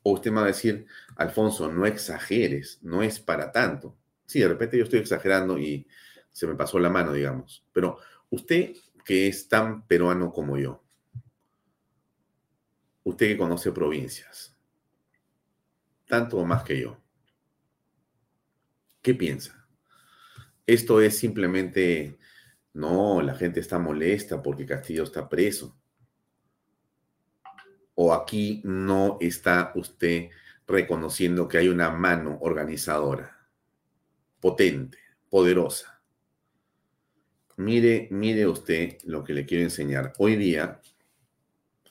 [SPEAKER 2] O usted me va a decir, Alfonso, no exageres, no es para tanto. Sí, de repente yo estoy exagerando y se me pasó la mano, digamos. Pero usted que es tan peruano como yo. Usted que conoce provincias, tanto o más que yo. ¿Qué piensa? Esto es simplemente, no, la gente está molesta porque Castillo está preso. O aquí no está usted reconociendo que hay una mano organizadora, potente, poderosa Mire, mire usted lo que le quiero enseñar. Hoy día,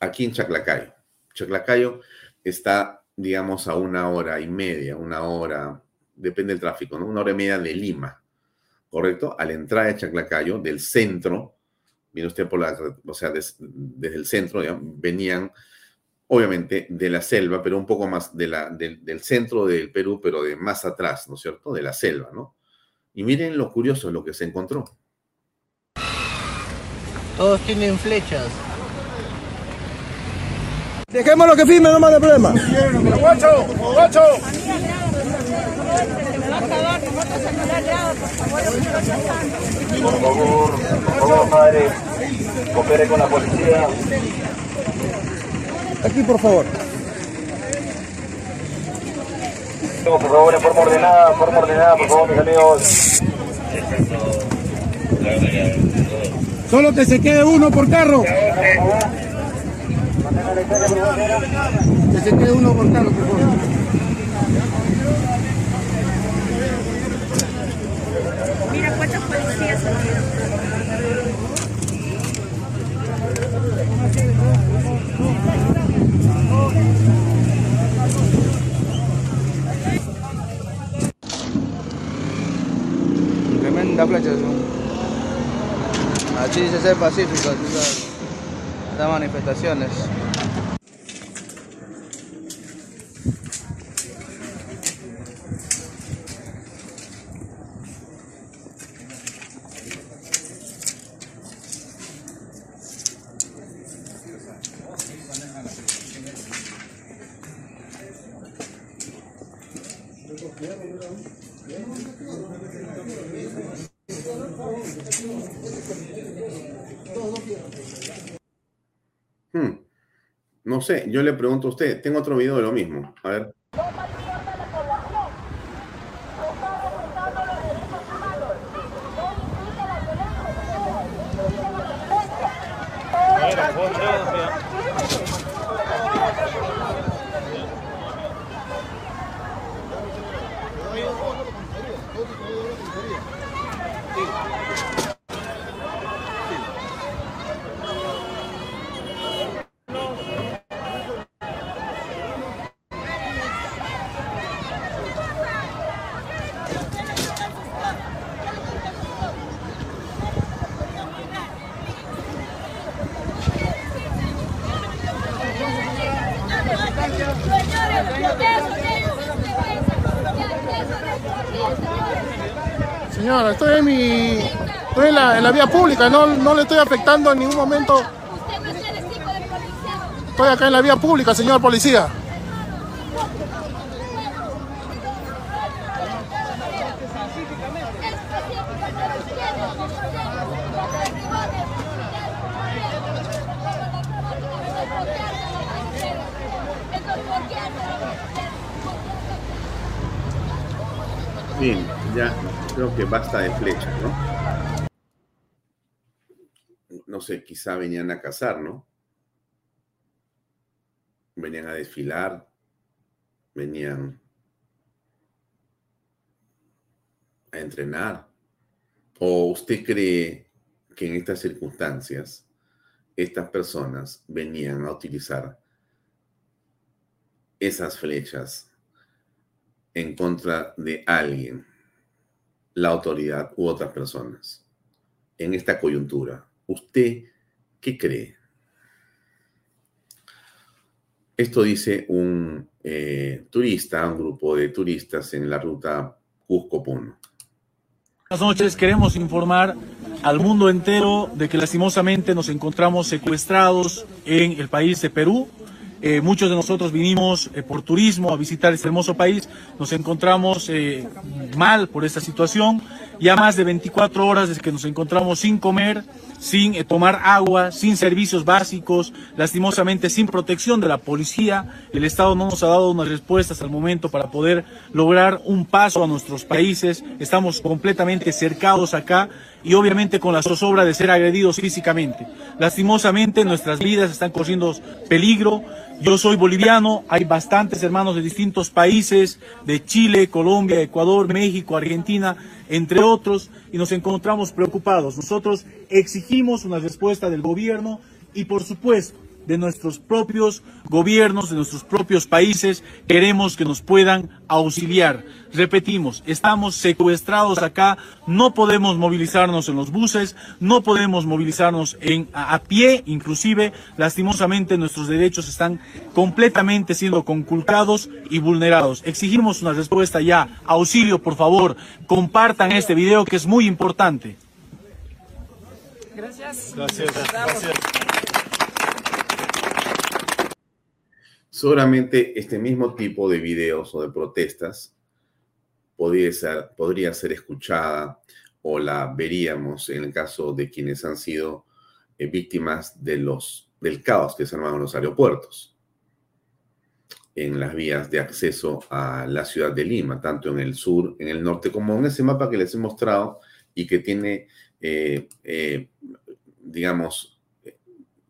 [SPEAKER 2] aquí en Chaclacayo, Chaclacayo está, digamos, a una hora y media, una hora, depende del tráfico, ¿no? Una hora y media de Lima, ¿correcto? A la entrada de Chaclacayo, del centro, mire usted por la, o sea, desde el centro, venían, obviamente, de la selva, pero un poco más de la, del centro del Perú, pero de más atrás, ¿no es cierto? De la selva, ¿no? Y miren lo curioso, lo que se encontró.
[SPEAKER 6] Todos tienen flechas.
[SPEAKER 7] Dejémoslo que firme, no más de problema. ¡Guacho! ¡Guacho!
[SPEAKER 8] Por favor, por favor, padre, coopere con la policía.
[SPEAKER 7] Aquí, por favor.
[SPEAKER 8] por favor, en forma ordenada, forma ordenada, por favor, mis amigos.
[SPEAKER 7] Solo que se quede uno por carro. Que se quede uno por carro, por favor.
[SPEAKER 9] Mira cuántos policías
[SPEAKER 5] Tremenda playa. Así dice ser pacífico, estas manifestaciones.
[SPEAKER 2] Hmm. No sé, yo le pregunto a usted, tengo otro video de lo mismo. A ver.
[SPEAKER 7] Señora, estoy en mi. Pública, no, no le estoy afectando en ningún momento. Estoy acá en la vía pública, señor policía.
[SPEAKER 2] Bien, ya creo que basta de flechas, ¿no? No sé, venían a cazar, ¿no? Venían a desfilar, venían a entrenar. ¿O usted cree que en estas circunstancias estas personas venían a utilizar esas flechas en contra de alguien, la autoridad u otras personas, en esta coyuntura. ¿Usted qué cree? Esto dice un eh, turista, un grupo de turistas en la ruta Cusco-Puno.
[SPEAKER 10] Buenas noches, queremos informar al mundo entero de que lastimosamente nos encontramos secuestrados en el país de Perú. Eh, muchos de nosotros vinimos eh, por turismo a visitar este hermoso país. Nos encontramos eh, mal por esta situación. Ya más de 24 horas desde que nos encontramos sin comer, sin eh, tomar agua, sin servicios básicos, lastimosamente sin protección de la policía. El Estado no nos ha dado unas respuestas al momento para poder lograr un paso a nuestros países. Estamos completamente cercados acá y obviamente con la zozobra de ser agredidos físicamente. Lastimosamente nuestras vidas están corriendo peligro. Yo soy boliviano, hay bastantes hermanos de distintos países, de Chile, Colombia, Ecuador, México, Argentina, entre otros, y nos encontramos preocupados. Nosotros exigimos una respuesta del gobierno y por supuesto de nuestros propios gobiernos, de nuestros propios países, queremos que nos puedan auxiliar. Repetimos, estamos secuestrados acá, no podemos movilizarnos en los buses, no podemos movilizarnos en, a, a pie, inclusive, lastimosamente nuestros derechos están completamente siendo conculcados y vulnerados. Exigimos una respuesta ya. Auxilio, por favor, compartan este video que es muy importante.
[SPEAKER 9] Gracias.
[SPEAKER 10] Gracias. Gracias.
[SPEAKER 2] Seguramente este mismo tipo de videos o de protestas podría ser, podría ser escuchada o la veríamos en el caso de quienes han sido eh, víctimas de los, del caos que se armaron en los aeropuertos. en las vías de acceso a la ciudad de Lima, tanto en el sur, en el norte, como en ese mapa que les he mostrado y que tiene, eh, eh, digamos,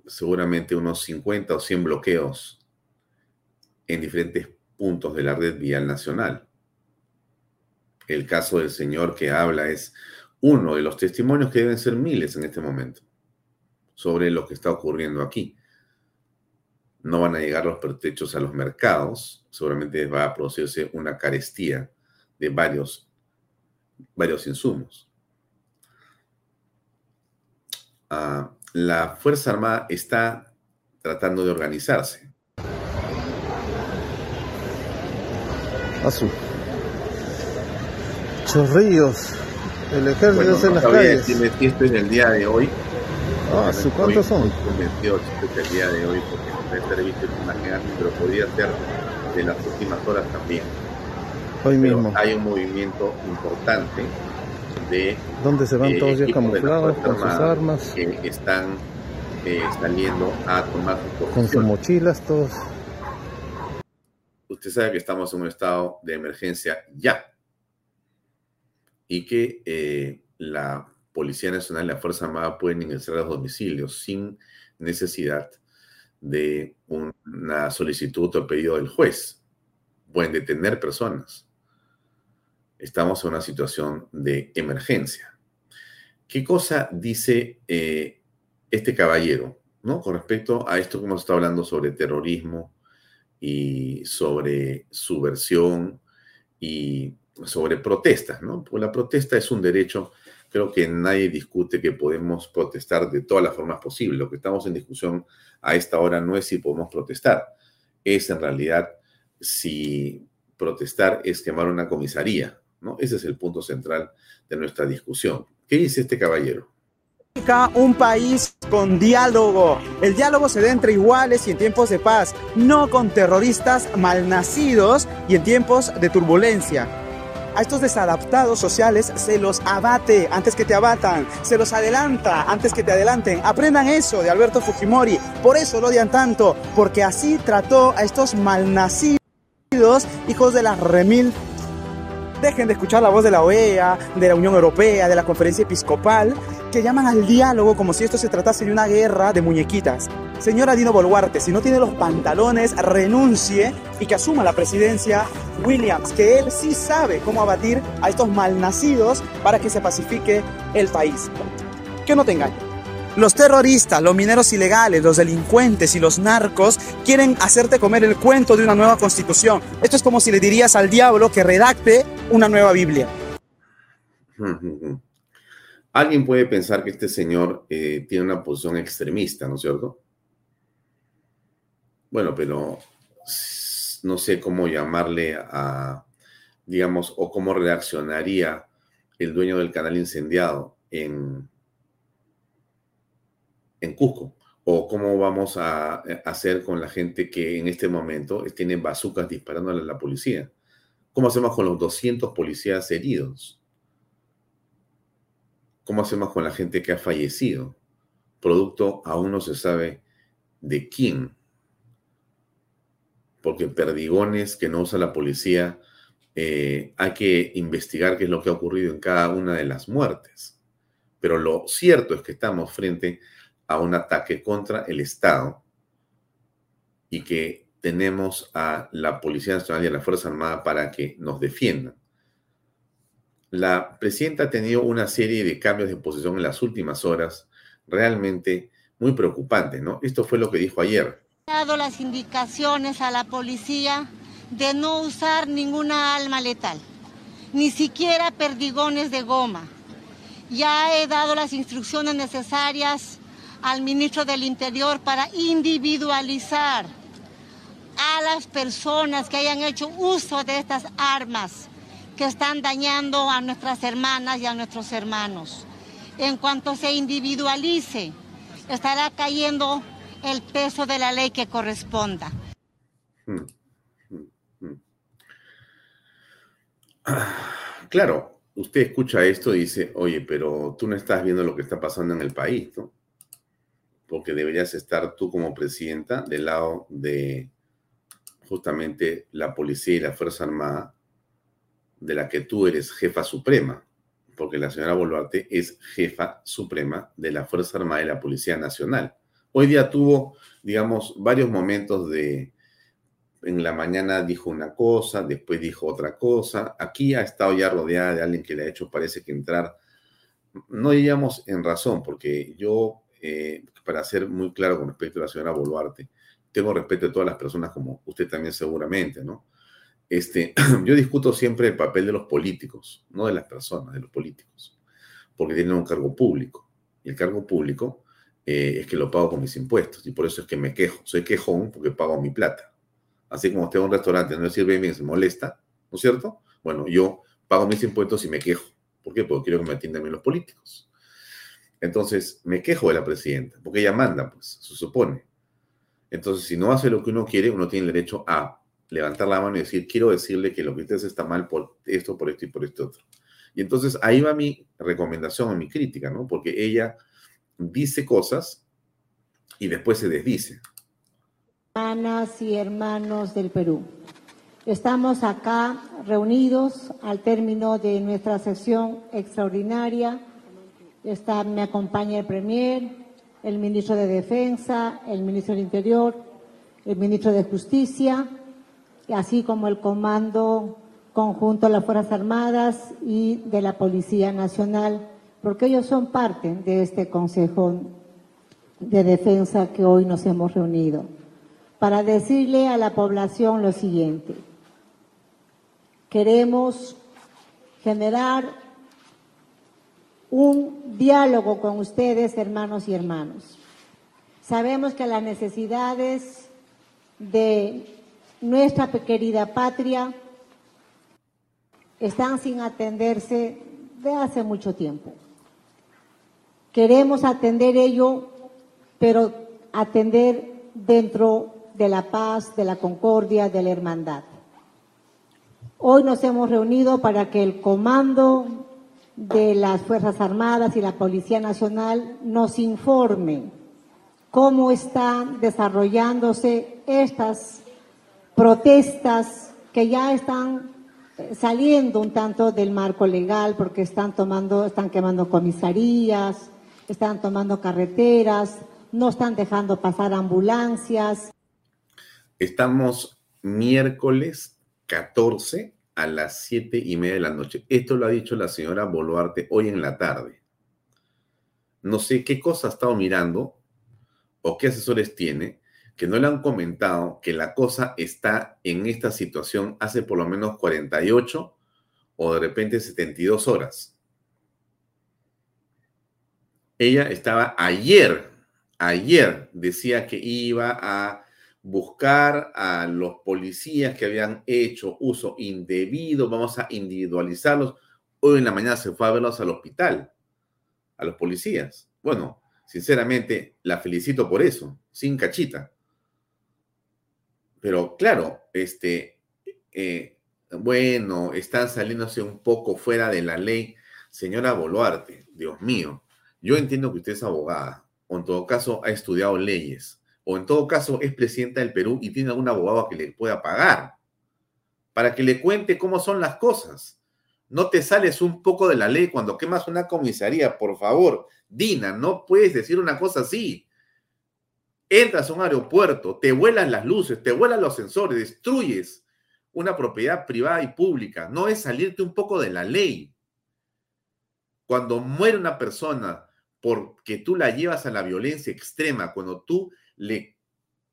[SPEAKER 2] seguramente unos 50 o 100 bloqueos en diferentes puntos de la red vial nacional. El caso del señor que habla es uno de los testimonios que deben ser miles en este momento sobre lo que está ocurriendo aquí. No van a llegar los pertrechos a los mercados, seguramente va a producirse una carestía de varios, varios insumos. Ah, la Fuerza Armada está tratando de organizarse.
[SPEAKER 7] Azul. Chorrillos. El ejército
[SPEAKER 2] Bueno,
[SPEAKER 7] en
[SPEAKER 2] no
[SPEAKER 7] las calles.
[SPEAKER 2] decirle si esto es del día de hoy.
[SPEAKER 7] Ah, ¿su cuántos son?
[SPEAKER 2] Convencido que esto es del día de hoy porque no he estar visto antes, pero podría ser de las últimas horas también.
[SPEAKER 7] Hoy
[SPEAKER 2] Pero
[SPEAKER 7] mismo.
[SPEAKER 2] hay un movimiento importante de
[SPEAKER 7] Donde se van
[SPEAKER 2] eh,
[SPEAKER 7] todos ya camuflados con sus armas,
[SPEAKER 2] que están eh, saliendo a tomar sus
[SPEAKER 7] con sus mochilas, todos.
[SPEAKER 2] Usted sabe que estamos en un estado de emergencia ya y que eh, la Policía Nacional y la Fuerza Armada pueden ingresar a los domicilios sin necesidad de una solicitud o pedido del juez. Pueden detener personas. Estamos en una situación de emergencia. ¿Qué cosa dice eh, este caballero ¿no? con respecto a esto que hemos estado hablando sobre terrorismo y sobre subversión y sobre protestas? ¿no? Porque la protesta es un derecho creo que nadie discute que podemos protestar de todas las formas posibles. Lo que estamos en discusión a esta hora no es si podemos protestar, es en realidad si protestar es quemar una comisaría, ¿no? Ese es el punto central de nuestra discusión. ¿Qué dice este caballero?
[SPEAKER 11] Un país con diálogo. El diálogo se da entre iguales y en tiempos de paz, no con terroristas malnacidos y en tiempos de turbulencia. A estos desadaptados sociales se los abate antes que te abatan, se los adelanta antes que te adelanten. Aprendan eso de Alberto Fujimori. Por eso lo odian tanto, porque así trató a estos malnacidos hijos de la remil Dejen de escuchar la voz de la OEA, de la Unión Europea, de la Conferencia Episcopal, que llaman al diálogo como si esto se tratase de una guerra de muñequitas. Señora Dino Boluarte, si no tiene los pantalones, renuncie y que asuma la presidencia Williams, que él sí sabe cómo abatir a estos malnacidos para que se pacifique el país. Que no te engañen. Los terroristas, los mineros ilegales, los delincuentes y los narcos quieren hacerte comer el cuento de una nueva constitución. Esto es como si le dirías al diablo que redacte una nueva Biblia.
[SPEAKER 2] Alguien puede pensar que este señor eh, tiene una posición extremista, ¿no es cierto? Bueno, pero no sé cómo llamarle a, digamos, o cómo reaccionaría el dueño del canal incendiado en, en Cusco. O cómo vamos a hacer con la gente que en este momento tiene bazucas disparándole a la policía. ¿Cómo hacemos con los 200 policías heridos? ¿Cómo hacemos con la gente que ha fallecido? Producto aún no se sabe de quién. Porque perdigones que no usa la policía, eh, hay que investigar qué es lo que ha ocurrido en cada una de las muertes. Pero lo cierto es que estamos frente a un ataque contra el Estado y que tenemos a la Policía Nacional y a la Fuerza Armada para que nos defiendan. La presidenta ha tenido una serie de cambios de posición en las últimas horas realmente muy preocupantes, ¿no? Esto fue lo que dijo ayer.
[SPEAKER 12] He dado las indicaciones a la policía de no usar ninguna arma letal, ni siquiera perdigones de goma. Ya he dado las instrucciones necesarias al ministro del Interior para individualizar a las personas que hayan hecho uso de estas armas que están dañando a nuestras hermanas y a nuestros hermanos. En cuanto se individualice, estará cayendo el peso de la ley que corresponda.
[SPEAKER 2] Hmm, Claro, usted escucha esto y dice, oye, pero tú no estás viendo lo que está pasando en el país, ¿no? Porque deberías estar tú como presidenta del lado de justamente la policía y la Fuerza Armada, de la que tú eres jefa suprema, porque la señora Boluarte es jefa suprema de la Fuerza Armada y la Policía Nacional. Hoy día tuvo, digamos, varios momentos de, en la mañana dijo una cosa, después dijo otra cosa. Aquí ha estado ya rodeada de alguien que le ha hecho, parece que entrar, no diríamos en razón, porque yo, eh, para ser muy claro con respecto a la señora Boluarte, tengo respeto de todas las personas como usted también seguramente, ¿no? Este, yo discuto siempre el papel de los políticos, no de las personas, de los políticos, porque tienen un cargo público. Y el cargo público eh, es que lo pago con mis impuestos, y por eso es que me quejo. Soy quejón porque pago mi plata. Así como usted va a un restaurante, no le sirve bien, se molesta, ¿no es cierto? Bueno, yo pago mis impuestos y me quejo. ¿Por qué? Porque quiero que me atiendan bien los políticos. Entonces, me quejo de la presidenta, porque ella manda, pues, se supone. Entonces, si no hace lo que uno quiere, uno tiene el derecho a levantar la mano y decir, quiero decirle que lo que usted hace está mal por esto, por esto y por esto otro. Y entonces ahí va mi recomendación o mi crítica, ¿no? Porque ella dice cosas y después se desdice.
[SPEAKER 13] Hermanas y hermanos del Perú, estamos acá reunidos al término de nuestra sesión extraordinaria. Está, me acompaña el Premier, el ministro de Defensa, el ministro del Interior, el ministro de Justicia, así como el Comando Conjunto de las Fuerzas Armadas y de la Policía Nacional, porque ellos son parte de este Consejo de Defensa que hoy nos hemos reunido, para decirle a la población lo siguiente. Queremos generar un diálogo con ustedes, hermanos y hermanos. Sabemos que las necesidades de nuestra querida patria están sin atenderse de hace mucho tiempo. Queremos atender ello, pero atender dentro de la paz, de la concordia, de la hermandad. Hoy nos hemos reunido para que el comando de las Fuerzas Armadas y la Policía Nacional nos informe cómo están desarrollándose estas protestas que ya están eh, saliendo un tanto del marco legal porque están tomando, están quemando comisarías, están tomando carreteras, no están dejando pasar ambulancias.
[SPEAKER 2] Estamos miércoles 14 a las siete y media de la noche. Esto lo ha dicho la señora Boluarte hoy en la tarde. No sé qué cosa ha estado mirando o qué asesores tiene que no le han comentado que la cosa está en esta situación hace por lo menos 48 o de repente 72 horas. Ella estaba ayer, ayer decía que iba a buscar a los policías que habían hecho uso indebido, vamos a individualizarlos. Hoy en la mañana se fue a verlos al hospital, a los policías. Bueno, sinceramente, la felicito por eso, sin cachita. Pero claro, este, eh, bueno, están saliéndose un poco fuera de la ley. Señora Boluarte, Dios mío, yo entiendo que usted es abogada, o en todo caso ha estudiado leyes, o en todo caso es presidenta del Perú y tiene algún abogado que le pueda pagar para que le cuente cómo son las cosas. No te sales un poco de la ley cuando quemas una comisaría, por favor. Dina, no puedes decir una cosa así. Entras a un aeropuerto, te vuelan las luces, te vuelan los sensores, destruyes una propiedad privada y pública. No es salirte un poco de la ley. Cuando muere una persona porque tú la llevas a la violencia extrema, cuando tú le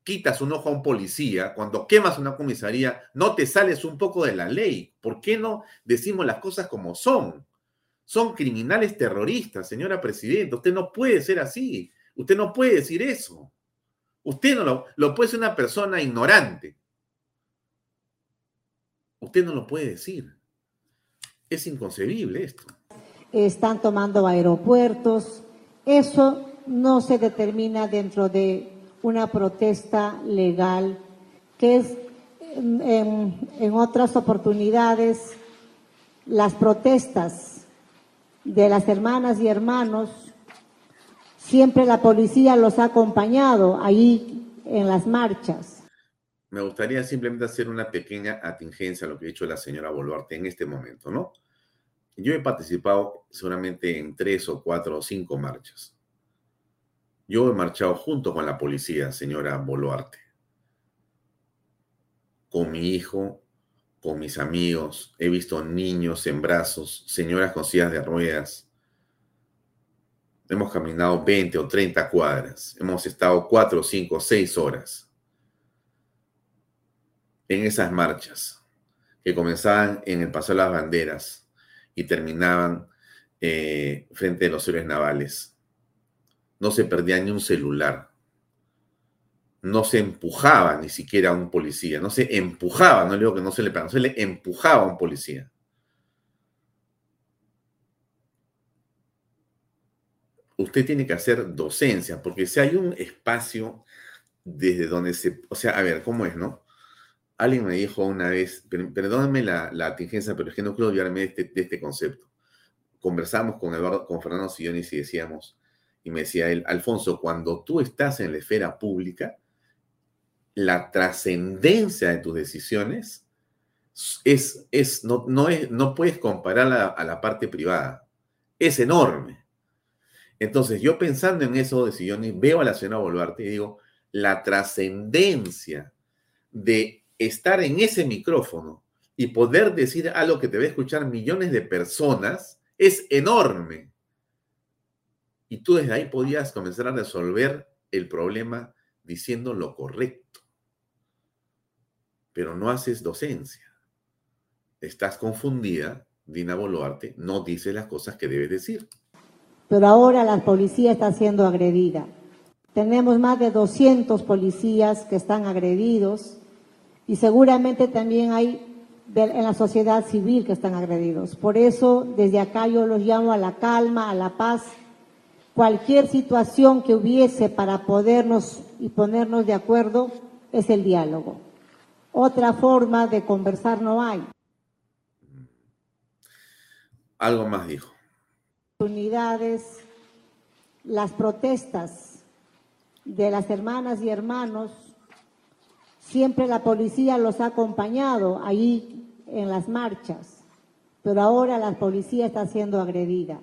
[SPEAKER 2] quitas un ojo a un policía, cuando quemas una comisaría, no te sales un poco de la ley. ¿Por qué no decimos las cosas como son? Son criminales terroristas, señora presidenta. Usted no puede ser así. Usted no puede decir eso. Usted no lo, lo puede ser una persona ignorante. Usted no lo puede decir. Es inconcebible esto.
[SPEAKER 13] Están tomando aeropuertos. Eso no se determina dentro de una protesta legal, que es en, otras oportunidades las protestas de las hermanas y hermanos, siempre la policía los ha acompañado ahí en las marchas.
[SPEAKER 2] me gustaría simplemente hacer una pequeña atingencia a lo que ha dicho la señora Boluarte en este momento, ¿no? Yo he participado seguramente en tres o cuatro o cinco marchas. Yo he marchado junto con la policía, señora Boluarte, con mi hijo, con mis amigos, he visto niños en brazos, señoras con sillas de ruedas. Hemos caminado 20 o 30 cuadras, hemos estado cuatro, cinco, seis horas en esas marchas que comenzaban en el Paso de las Banderas y terminaban eh, frente a los héroes navales. No se perdía ni un celular. No se empujaba ni siquiera a un policía. No se empujaba, no le digo que no se le no se le empujaba a un policía. Usted tiene que hacer docencia, porque si hay un espacio desde donde se... O sea, a ver, ¿cómo es, no? Alguien me dijo una vez, perdónenme la, la atingencia, pero es que no quiero olvidarme de este, de este concepto. Conversamos con, Eduardo, con Fernando Sillonis y decíamos, y me decía él, Alfonso, cuando tú estás en la esfera pública, la trascendencia de tus decisiones es, es, no, no, es, no puedes compararla a la parte privada. Es enorme. Entonces, yo pensando en eso de Sillonis, veo a la señora Boluarte y digo, la trascendencia de estar en ese micrófono y poder decir algo que te va a escuchar millones de personas es enorme. Y tú desde ahí podías comenzar a resolver el problema diciendo lo correcto. Pero no haces docencia. Estás confundida, Dina Boluarte, no dice las cosas que debes decir.
[SPEAKER 13] Pero ahora la policía está siendo agredida. Tenemos más de 200 policías que están agredidos y seguramente también hay en la sociedad civil que están agredidos. Por eso, desde acá yo los llamo a la calma, a la paz. Cualquier situación que hubiese para podernos y ponernos de acuerdo es el diálogo. Otra forma de conversar no hay.
[SPEAKER 2] Algo más dijo.
[SPEAKER 13] Unidades, las protestas de las hermanas y hermanos Siempre la policía los ha acompañado ahí en las marchas, pero ahora la policía está siendo agredida.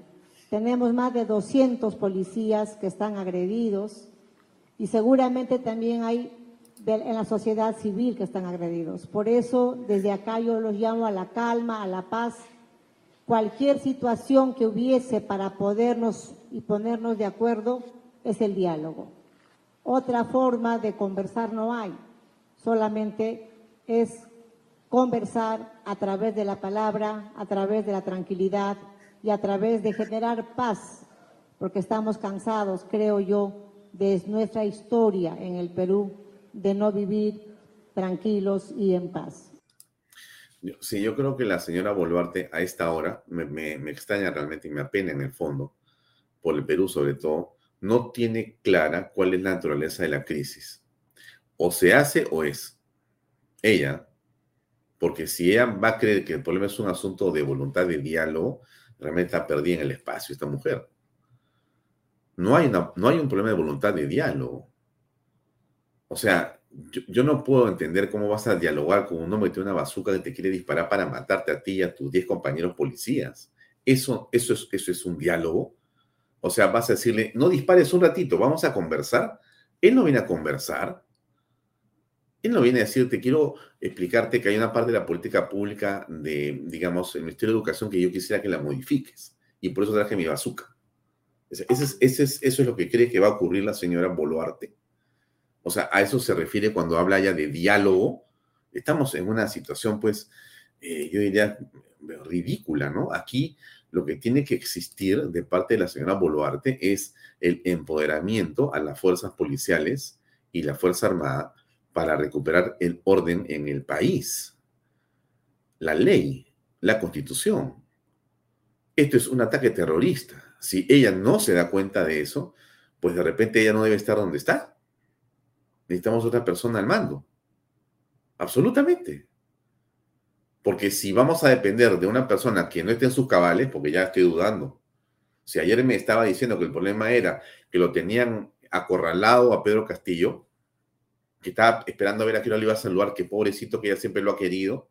[SPEAKER 13] Tenemos más de 200 policías que están agredidos y seguramente también hay en la sociedad civil que están agredidos. Por eso, desde acá yo los llamo a la calma, a la paz. Cualquier situación que hubiese para podernos y ponernos de acuerdo es el diálogo. Otra forma de conversar no hay solamente es conversar a través de la palabra, a través de la tranquilidad y a través de generar paz, porque estamos cansados, creo yo, de nuestra historia en el Perú, de no vivir tranquilos y en paz.
[SPEAKER 2] Sí, yo creo que la señora Boluarte a esta hora, me, me extraña realmente y me apena en el fondo, por el Perú sobre todo, no tiene clara cuál es la naturaleza de la crisis o se hace o es. Ella, porque si ella va a creer que el problema es un asunto de voluntad de diálogo, realmente está perdida en el espacio esta mujer. No hay, no hay un problema de voluntad de diálogo. O sea, yo, no puedo entender cómo vas a dialogar con un hombre que tiene una bazuca que te quiere disparar para matarte a ti y a tus 10 compañeros policías. Eso, eso, es, eso es un diálogo. O sea, vas a decirle, no dispares un ratito, vamos a conversar. Él no viene a conversar. Él no viene a decirte, quiero explicarte que hay una parte de la política pública de, digamos, el Ministerio de Educación que yo quisiera que la modifiques. Y por eso traje mi bazooka. Ese es, eso es lo que cree que va a ocurrir la señora Boluarte. O sea, a eso se refiere cuando habla ya de diálogo. Estamos en una situación, pues, eh, yo diría, ridícula, ¿no? Aquí lo que tiene que existir de parte de la señora Boluarte es el empoderamiento a las fuerzas policiales y la Fuerza Armada para recuperar el orden en el país. La ley, la constitución. Esto es un ataque terrorista. Si ella no se da cuenta de eso, pues de repente ella no debe estar donde está. Necesitamos otra persona al mando. Absolutamente. Porque si vamos a depender de una persona que no esté en sus cabales, porque ya estoy dudando. Si ayer me estaba diciendo que el problema era que lo tenían acorralado a Pedro Castillo, que estaba esperando a ver a qué hora le iba a saludar, que pobrecito que ella siempre lo ha querido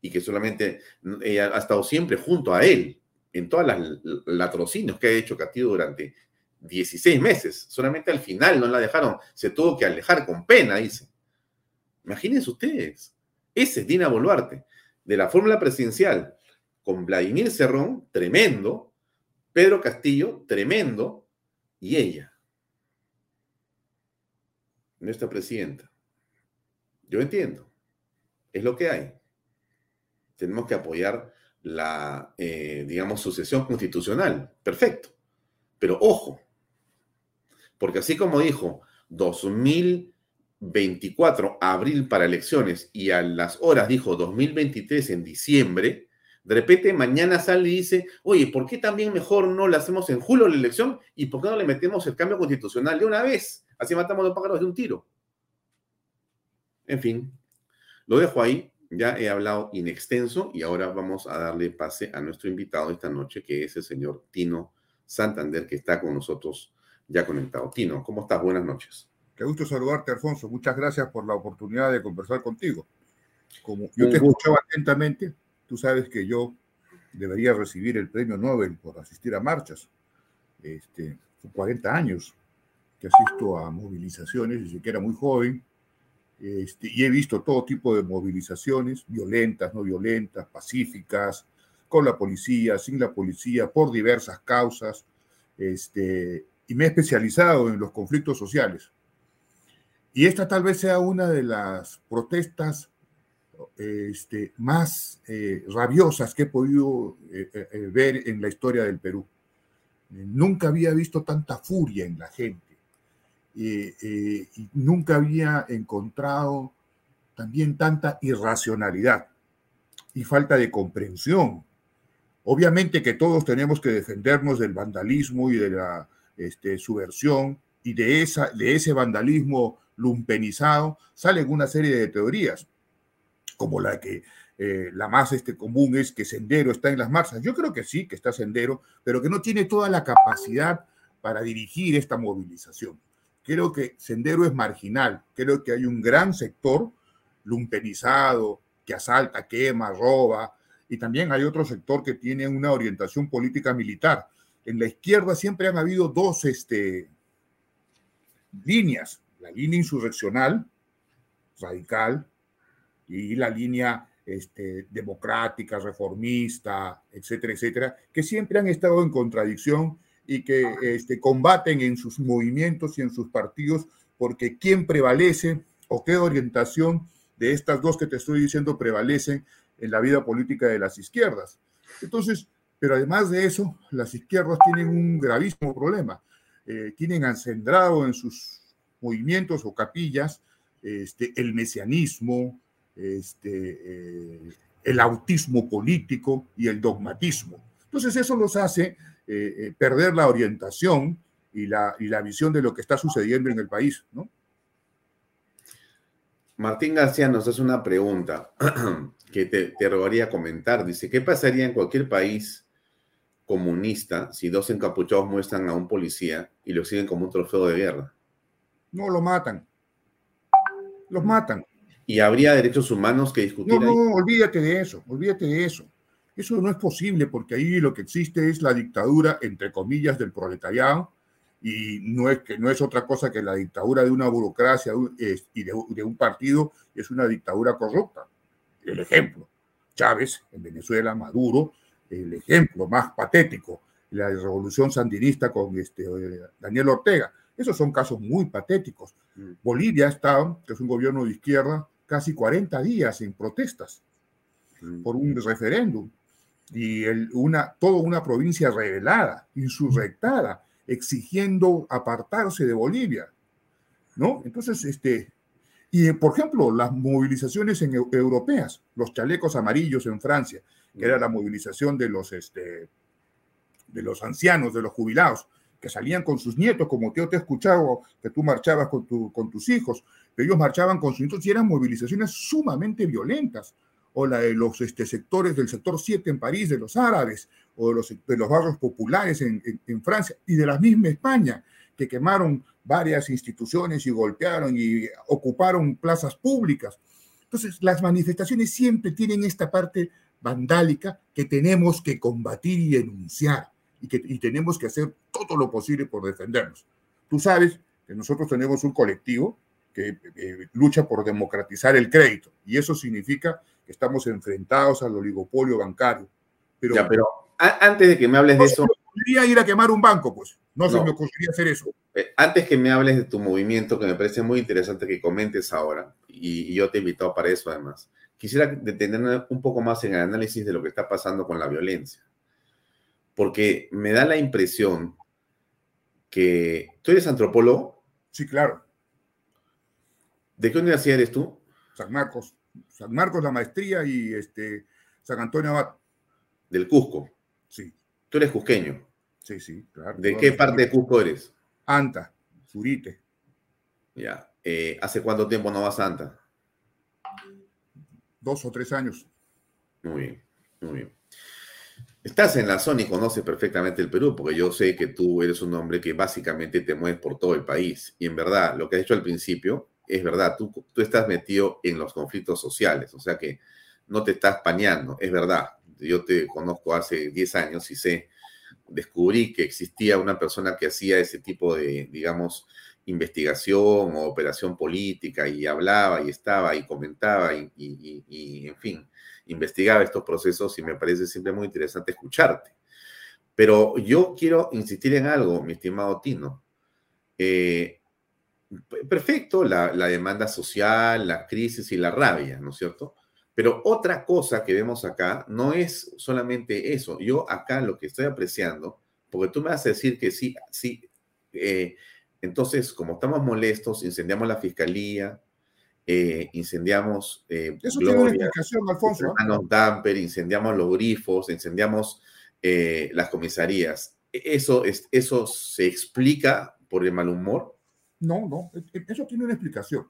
[SPEAKER 2] y que solamente ella ha estado siempre junto a él en todas las latrocinios que ha hecho Castillo durante 16 meses. Solamente al final no la dejaron, se tuvo que alejar con pena, dice. Imagínense ustedes, ese es Dina Boluarte, de la fórmula presidencial, con Vladimir Cerrón, tremendo, Pedro Castillo, tremendo, y ella, nuestra presidenta. Yo entiendo, es lo que hay. Tenemos que apoyar la, eh, digamos, sucesión constitucional. Perfecto. Pero ojo, porque así como dijo 2024, abril para elecciones, y a las horas dijo 2023 en diciembre, de repente mañana sale y dice, oye, ¿por qué también mejor no la hacemos en julio la elección y por qué no le metemos el cambio constitucional de una vez? Así matamos dos pájaros de un tiro. En fin, lo dejo ahí. Ya he hablado in extenso y ahora vamos a darle pase a nuestro invitado esta noche, que es el señor Tino Santander, que está con nosotros ya conectado. Tino, ¿cómo estás? Buenas noches.
[SPEAKER 14] Qué gusto saludarte, Alfonso. Muchas gracias por la oportunidad de conversar contigo. Como yo te escuchaba atentamente, tú sabes que yo debería recibir el premio Nobel por asistir a marchas. Este, 40 años que asisto a movilizaciones desde que era muy joven este, y he visto todo tipo de movilizaciones, violentas, no violentas, pacíficas, con la policía, sin la policía, por diversas causas, este, y me he especializado en los conflictos sociales. Y esta tal vez sea una de las protestas este, más eh, rabiosas que he podido eh, eh, ver en la historia del Perú. Nunca había visto tanta furia en la gente y nunca había encontrado también tanta irracionalidad y falta de comprensión. Obviamente que todos tenemos que defendernos del vandalismo y de la este, subversión y de, ese vandalismo lumpenizado salen una serie de teorías, como la que eh, la más este, común es que Sendero está en las marchas. Yo creo que sí, que está Sendero, pero que no tiene toda la capacidad para dirigir esta movilización. Creo que Sendero es marginal, creo que hay un gran sector lumpenizado, que asalta, quema, roba, y también hay otro sector que tiene una orientación política militar. En la izquierda siempre han habido dos este, líneas, la línea insurreccional, radical, y la línea este, democrática, reformista, etcétera, etcétera, que siempre han estado en contradicción y que este, combaten en sus movimientos y en sus partidos, porque quién prevalece o qué orientación de estas dos que te estoy diciendo prevalecen en la vida política de las izquierdas. Entonces, pero además de eso, las izquierdas tienen un gravísimo problema. Eh, tienen encendrado en sus movimientos o capillas este, el mesianismo, este, eh, el autismo político y el dogmatismo. Entonces eso los hace eh, eh, perder la orientación y la, y la visión de lo que está sucediendo en el país, ¿no?
[SPEAKER 2] Martín García nos hace una pregunta que te, te rogaría comentar. Dice, ¿qué pasaría en cualquier país comunista si dos encapuchados muestran a un policía y lo siguen como un trofeo de guerra?
[SPEAKER 14] No, lo matan. Los matan.
[SPEAKER 2] ¿Y habría derechos humanos que discutir?
[SPEAKER 14] No, no, olvídate de eso, olvídate de eso. Eso no es posible porque ahí lo que existe es la dictadura, entre comillas, del proletariado y no es, que, no es otra cosa que la dictadura de una burocracia y de, de un partido, es una dictadura corrupta. El ejemplo, Chávez en Venezuela, Maduro, el ejemplo más patético, la revolución sandinista con este, Daniel Ortega. Esos son casos muy patéticos. Mm. Bolivia está, que es un gobierno de izquierda, casi 40 días en protestas mm. por un referéndum y una, toda una provincia rebelada, insurrectada, exigiendo apartarse de Bolivia, ¿no? Entonces, este, y por ejemplo, las movilizaciones en, europeas, los chalecos amarillos en Francia, que era la movilización de los, este, de los ancianos, de los jubilados, que salían con sus nietos, como yo te he escuchado que tú marchabas con, tu, con tus hijos, pero ellos marchaban con sus nietos y eran movilizaciones sumamente violentas, o la de los este, sectores del sector 7 en París, de los árabes, o de los, de los barrios populares en, en, Francia y de la misma España, que quemaron varias instituciones y golpearon y ocuparon plazas públicas. Entonces, las manifestaciones siempre tienen esta parte vandálica que tenemos que combatir y denunciar y que y tenemos que hacer todo lo posible por defendernos. Tú sabes que nosotros tenemos un colectivo que eh, lucha por democratizar el crédito y eso significa que estamos enfrentados al oligopolio bancario. Pero,
[SPEAKER 2] ya, pero antes de que me hables
[SPEAKER 14] no
[SPEAKER 2] de eso...
[SPEAKER 14] Ocurriría ir a quemar un banco, pues. No, se me ocurriría hacer eso.
[SPEAKER 2] Eh, Antes que me hables de tu movimiento, que me parece muy interesante que comentes ahora, y, y yo te he invitado para eso además, quisiera detenerme un poco más en el análisis de lo que está pasando con la violencia. Porque me da la impresión que... ¿Tú eres antropólogo?
[SPEAKER 14] Sí, claro.
[SPEAKER 2] ¿De qué universidad eres tú?
[SPEAKER 14] San Marcos. San Marcos la maestría y este, San Antonio Abad.
[SPEAKER 2] Del Cusco.
[SPEAKER 14] Sí.
[SPEAKER 2] Tú eres cusqueño.
[SPEAKER 14] Sí, sí, claro.
[SPEAKER 2] ¿De qué parte de. Cusco eres?
[SPEAKER 14] Anta, Surite.
[SPEAKER 2] Ya. Eh, ¿Hace cuánto tiempo no vas a Anta?
[SPEAKER 14] Dos o tres años.
[SPEAKER 2] Muy bien, muy bien. Estás en la zona y conoces perfectamente el Perú, porque yo sé que tú eres un hombre que básicamente te mueves por todo el país. Y en verdad, lo que has dicho al principio es verdad. Tú, tú estás metido en los conflictos sociales, o sea que no te estás pañando, es verdad. Yo te conozco hace 10 años y sé, descubrí que existía una persona que hacía ese tipo de, digamos, investigación o operación política y hablaba y estaba y comentaba y, en fin, investigaba estos procesos y me parece siempre muy interesante escucharte. Pero yo quiero insistir en algo, mi estimado Tino. Eh, perfecto, la, la demanda social, la crisis y la rabia, ¿no es cierto? Pero otra cosa que vemos acá no es solamente eso. Yo acá lo que estoy apreciando, porque tú me vas a decir que sí, sí, eh, entonces como estamos molestos, incendiamos la fiscalía, eh, incendiamos eh,
[SPEAKER 14] Eso tiene una explicación, Alfonso.
[SPEAKER 2] Damper, incendiamos los grifos, incendiamos las comisarías. ¿Eso, es, ¿Eso se explica por el mal humor?
[SPEAKER 14] No, no, e- e- eso tiene una explicación.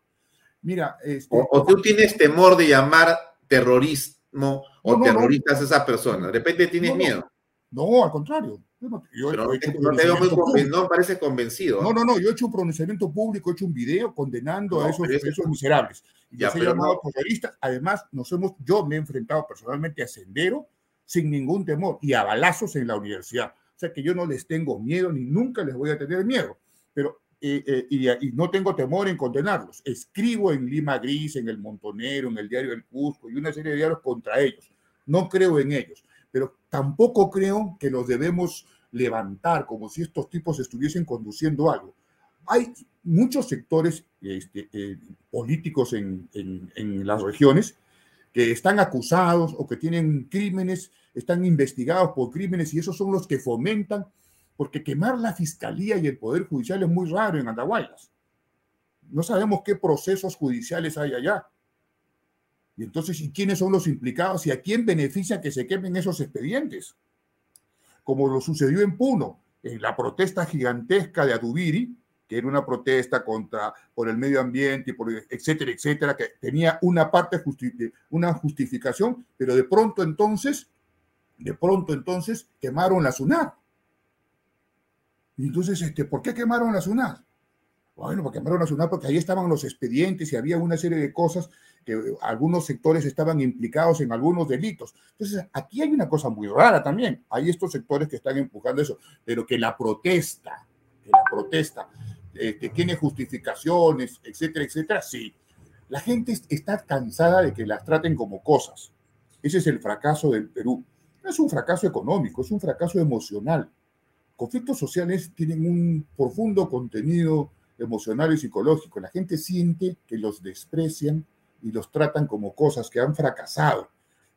[SPEAKER 14] Mira, este,
[SPEAKER 2] ¿O, o tú tienes temor de llamar terrorismo o
[SPEAKER 14] No, no, no.
[SPEAKER 2] terroristas a esas personas? De repente tienes miedo.
[SPEAKER 14] no, al contrario. Yo
[SPEAKER 2] Pero
[SPEAKER 14] he
[SPEAKER 2] no
[SPEAKER 14] hecho
[SPEAKER 2] te,
[SPEAKER 14] un
[SPEAKER 2] no te veo muy
[SPEAKER 14] pronunciamiento
[SPEAKER 2] conven-
[SPEAKER 14] público.
[SPEAKER 2] no parece convencido.
[SPEAKER 14] No, no, no, yo he hecho un pronunciamiento público, he hecho un video condenando
[SPEAKER 2] No,
[SPEAKER 14] a esos,
[SPEAKER 2] eso-
[SPEAKER 14] esos miserables. Y
[SPEAKER 2] Ya,
[SPEAKER 14] los he llamado
[SPEAKER 2] no.
[SPEAKER 14] terroristas. Además, nos hemos, yo me he enfrentado personalmente a Sendero sin ningún temor y a balazos en la universidad. O sea que yo no les tengo miedo ni nunca les voy a tener miedo. Pero, eh, y, no tengo temor en condenarlos. Escribo en Lima Gris, en El Montonero, en el diario El Cusco y una serie de diarios contra ellos. No creo en ellos. Pero tampoco creo que los debemos levantar como si estos tipos estuviesen conduciendo algo. Hay muchos sectores este, eh, políticos en- en las regiones que están acusados o que tienen crímenes, están investigados por crímenes y esos son los que fomentan, porque quemar la fiscalía y el poder judicial es muy raro en Andahuaylas. No sabemos qué procesos judiciales hay allá. Y entonces, ¿y quiénes son los implicados y a quién beneficia que se quemen esos expedientes? Como lo sucedió en Puno, en la protesta gigantesca de Adubiri, que era una protesta contra por el medio ambiente y por etcétera, etcétera, que tenía una parte justi- una justificación, pero de pronto entonces, de pronto entonces quemaron la SUNAT. Entonces, este, ¿por qué quemaron la SUNAT? Bueno, porque quemaron la SUNAT porque ahí estaban los expedientes y había una serie de cosas que eh, algunos sectores estaban implicados en algunos delitos. Entonces, aquí hay una cosa muy rara también. Hay estos sectores que están empujando eso, pero que la protesta, que la protesta, que tiene justificaciones, etcétera, etcétera, sí. La gente es- está cansada de que las traten como cosas. Ese es el fracaso del Perú. No es un fracaso económico, es un fracaso emocional. Conflictos sociales tienen un profundo contenido emocional y psicológico. La gente siente que los desprecian y los tratan como cosas que han fracasado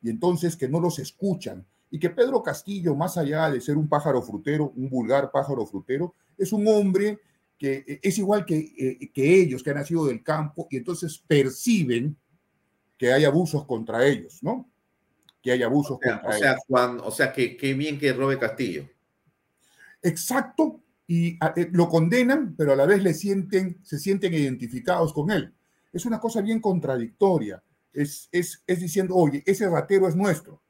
[SPEAKER 14] y entonces que no los escuchan y que Pedro Castillo, más allá de ser un pájaro frutero, un vulgar pájaro frutero, es un hombre que eh, es igual que, eh, que ellos, que han nacido del campo y entonces perciben que hay abusos contra ellos, ¿no? Que hay abusos
[SPEAKER 2] O sea,
[SPEAKER 14] contra
[SPEAKER 2] o sea,
[SPEAKER 14] ellos.
[SPEAKER 2] Juan, o sea que qué bien que robe Castillo.
[SPEAKER 14] Exacto, y eh, lo condenan, pero a la vez le sienten, se sienten identificados con él. Es una cosa bien contradictoria. Es, es, es diciendo, oye, ese ratero es nuestro.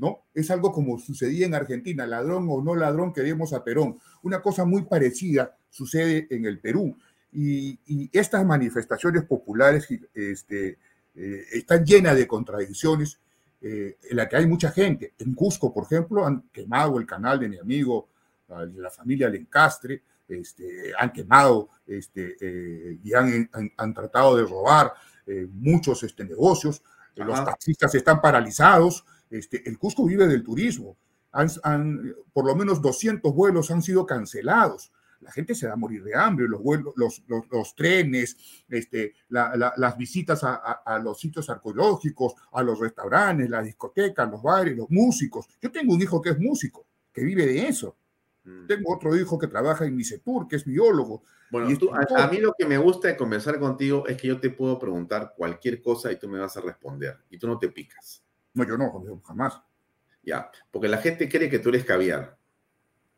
[SPEAKER 14] ¿no? Es algo como sucedía en Argentina, ladrón o no ladrón, queremos a Perón. Una cosa muy parecida sucede en el Perú. Y, estas manifestaciones populares este, eh, están llenas de contradicciones eh, en la que hay mucha gente. En Cusco, por ejemplo, han quemado el canal de mi amigo, de la familia Lencastre, este, han quemado este, eh, y han, han, tratado de robar muchos este, negocios. Los taxistas están paralizados. Este, el Cusco vive del turismo. Han, por lo menos 200 vuelos han sido cancelados. La gente se va a morir de hambre, los, vuelos, los, los, trenes, este, las visitas a, los sitios arqueológicos, a los restaurantes, las discotecas, los bares, los músicos. Yo tengo un hijo que es músico, que vive de eso. Mm. Tengo otro hijo que trabaja en Misetur, que es biólogo.
[SPEAKER 2] Bueno, a, a, mí lo que me gusta de conversar contigo es que yo te puedo preguntar cualquier cosa y tú me vas a responder y tú no te picas.
[SPEAKER 14] No, yo no, jamás.
[SPEAKER 2] Ya, porque la gente cree que tú eres caviar.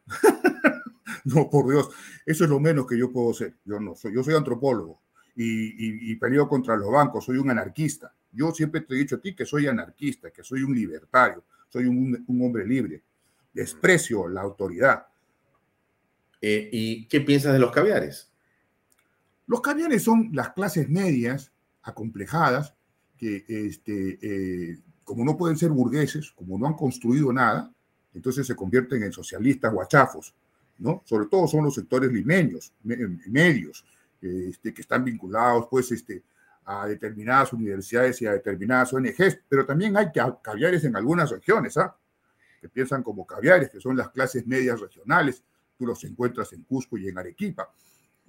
[SPEAKER 14] no, por Dios, eso es lo menos que yo puedo ser. Yo no soy, yo soy antropólogo y, peleo contra los bancos, soy un anarquista. Yo siempre te he dicho a ti que soy anarquista, que soy un libertario, soy un, hombre libre. Desprecio la autoridad.
[SPEAKER 2] Eh, ¿Y qué piensas de los caviares?
[SPEAKER 14] Los caviares son las clases medias, acomplejadas, que este, eh, como no pueden ser burgueses, como no han construido nada, entonces se convierten en socialistas guachafos, ¿no? Sobre todo son los sectores limeños, medios, este, que están vinculados, pues, este, a determinadas universidades y a determinadas ONGs, pero también hay caviares en algunas regiones, ¿ah? Que piensan como caviares, que son las clases medias regionales, tú los encuentras en Cusco y en Arequipa.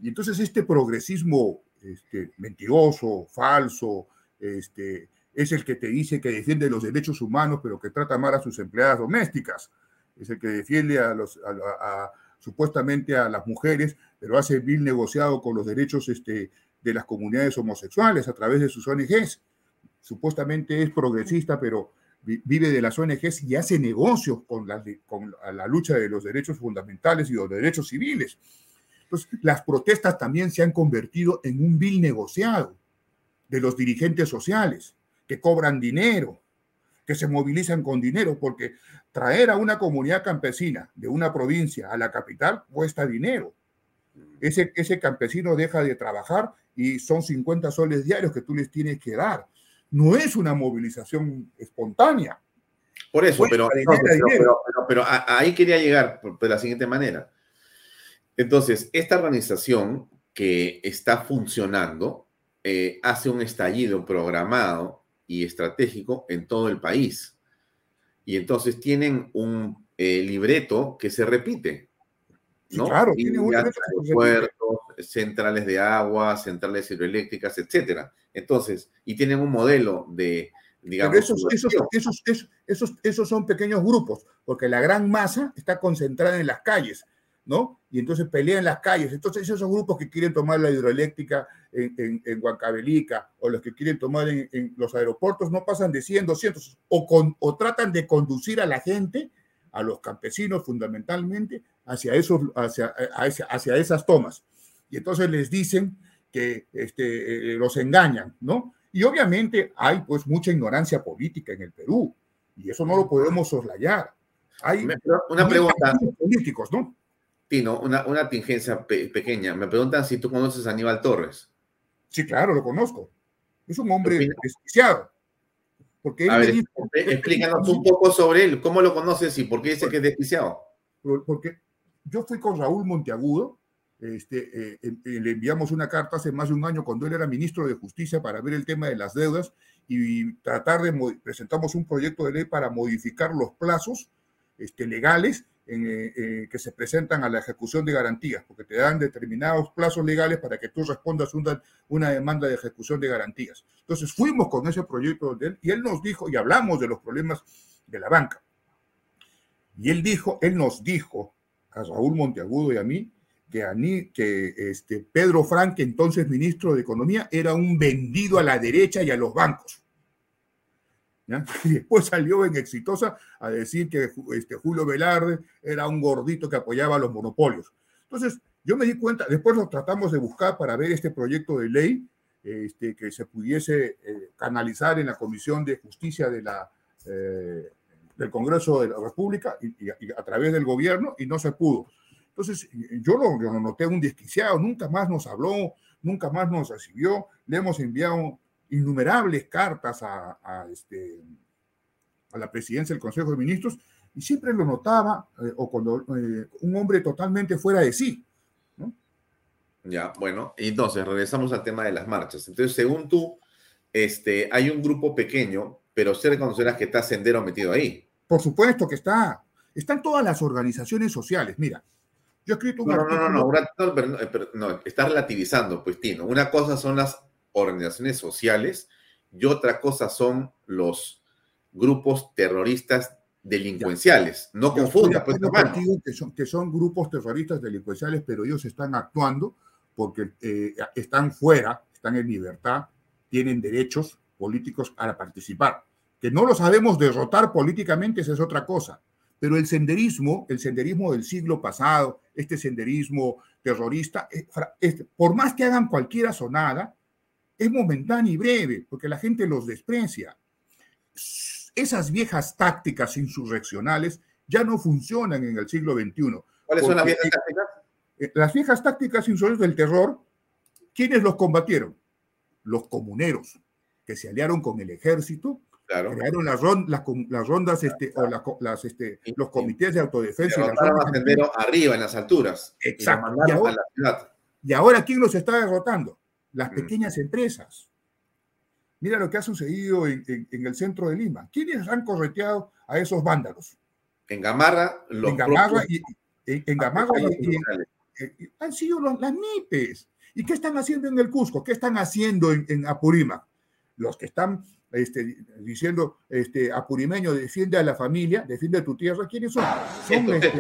[SPEAKER 14] Y entonces este progresismo este, mentiroso, falso, este, es el que te dice que defiende los derechos humanos, pero que trata mal a sus empleadas domésticas. Es el que defiende a los, supuestamente a las mujeres, pero hace vil negociado con los derechos este, de las comunidades homosexuales a través de sus ONGs. Supuestamente es progresista, pero vive de las ONGs y hace negocios con la, lucha de los derechos fundamentales y los derechos civiles. Entonces, las protestas también se han convertido en un vil negociado de los dirigentes sociales que cobran dinero, que se movilizan con dinero, porque traer a una comunidad campesina de una provincia a la capital cuesta dinero. Ese, ese campesino deja de trabajar y son 50 soles diarios que tú les tienes que dar. No es una movilización espontánea.
[SPEAKER 2] Por eso, pero, pero, pero, ahí quería llegar de la siguiente manera. Entonces, esta organización que está funcionando eh, hace un estallido programado y estratégico en todo el país. Y entonces tienen un eh, libreto que se repite. ¿no?
[SPEAKER 14] claro, tiene un
[SPEAKER 2] puertos, centrales de agua, centrales hidroeléctricas, etcétera. Entonces, y tienen un modelo de, digamos.
[SPEAKER 14] esos, esos, esos, esos, son pequeños grupos, porque la gran masa está concentrada en las calles. ¿no? Y entonces pelean en las calles. Entonces esos grupos que quieren tomar la hidroeléctrica en, en, Huancavelica o los que quieren tomar en, los aeropuertos no pasan de 100, 200 o, con, o tratan de conducir a la gente, a los campesinos fundamentalmente, hacia, esos, hacia, hacia, esas tomas. Y entonces les dicen que este, eh, los engañan, ¿no? Y obviamente hay pues mucha ignorancia política en el Perú y eso no lo podemos soslayar. Hay
[SPEAKER 2] una pregunta.
[SPEAKER 14] Políticos, ¿no?
[SPEAKER 2] Tino, una, una tingencia pequeña. Me preguntan si tú conoces a Aníbal Torres.
[SPEAKER 14] Sí, claro, lo conozco. Es un hombre desquiciado.
[SPEAKER 2] Porque a ver, explícanos un poco sobre él. ¿Cómo lo conoces y por qué dice que es desquiciado?
[SPEAKER 14] Porque yo fui con Raúl Monteagudo, este, eh, le enviamos una carta hace más de un año cuando él era ministro de Justicia para ver el tema de las deudas y tratar de presentamos un proyecto de ley para modificar los plazos este, legales eh, eh, que se presentan a la ejecución de garantías, porque te dan determinados plazos legales para que tú respondas una, una demanda de ejecución de garantías. Entonces fuimos con ese proyecto de él y él nos dijo, y hablamos de los problemas de la banca. Y él dijo, él nos dijo a Raúl Monteagudo y a mí, que, que este, Pedro Frank, entonces ministro de Economía, era un vendido a la derecha y a los bancos. Y después salió en exitosa a decir que este, Julio Velarde era un gordito que apoyaba a los monopolios. Entonces, yo me di cuenta, después lo tratamos de buscar para ver este proyecto de ley este, que se pudiese eh, canalizar en la Comisión de Justicia de la, eh, del Congreso de la República y, a través del gobierno y no se pudo. Entonces, yo lo, lo, noté un desquiciado, nunca más nos habló, nunca más nos recibió, le hemos enviado innumerables cartas a, a este, a la presidencia del Consejo de Ministros y siempre lo notaba, eh, o cuando eh, un hombre totalmente fuera de sí. ¿no?
[SPEAKER 2] Ya, bueno, entonces regresamos al tema de las marchas. Entonces, según tú, este, hay un grupo pequeño, pero usted reconocerá que está Sendero metido ahí.
[SPEAKER 14] Por supuesto que está. Están todas las organizaciones sociales. Mira, yo he escrito un
[SPEAKER 2] no, No, no, no, no, no, está relativizando, pues, Tino. Una cosa son las organizaciones sociales y otra cosa son los grupos terroristas delincuenciales. No confunda, pues,
[SPEAKER 14] que son, que son grupos terroristas delincuenciales, pero ellos están actuando porque eh, están fuera, están en libertad, tienen derechos políticos para participar. Que no los sabemos derrotar políticamente, esa es otra cosa. Pero el senderismo, el senderismo del siglo pasado, este senderismo terrorista, eh, por más que hagan cualquier sonada, es momentáneo y breve, porque la gente los desprecia esas viejas tácticas insurreccionales ya no funcionan en el siglo XXI.
[SPEAKER 2] ¿Cuáles son las viejas tácticas?
[SPEAKER 14] Eh, las viejas tácticas insurreccionales del terror, ¿quiénes los combatieron? Los comuneros, que se aliaron con el ejército, crearon las, rondas este, o las, este, los comités de autodefensa.
[SPEAKER 2] Y las arriba, en las alturas.
[SPEAKER 14] Exacto. Y, ahora, y ahora, ¿quién los está derrotando? Las mm. pequeñas empresas Mira lo que ha sucedido en, el centro de Lima. ¿Quiénes han correteado a esos vándalos?
[SPEAKER 2] En Gamarra,
[SPEAKER 14] los en Gamarra y, en, Gamarra y, han sido los, las NIPES. ¿Y qué están haciendo en el Cusco? ¿Qué están haciendo en, Apurímac? Los que están este, diciendo este, apurimeño defiende a la familia, defiende a tu tierra, ¿quiénes son? Son este,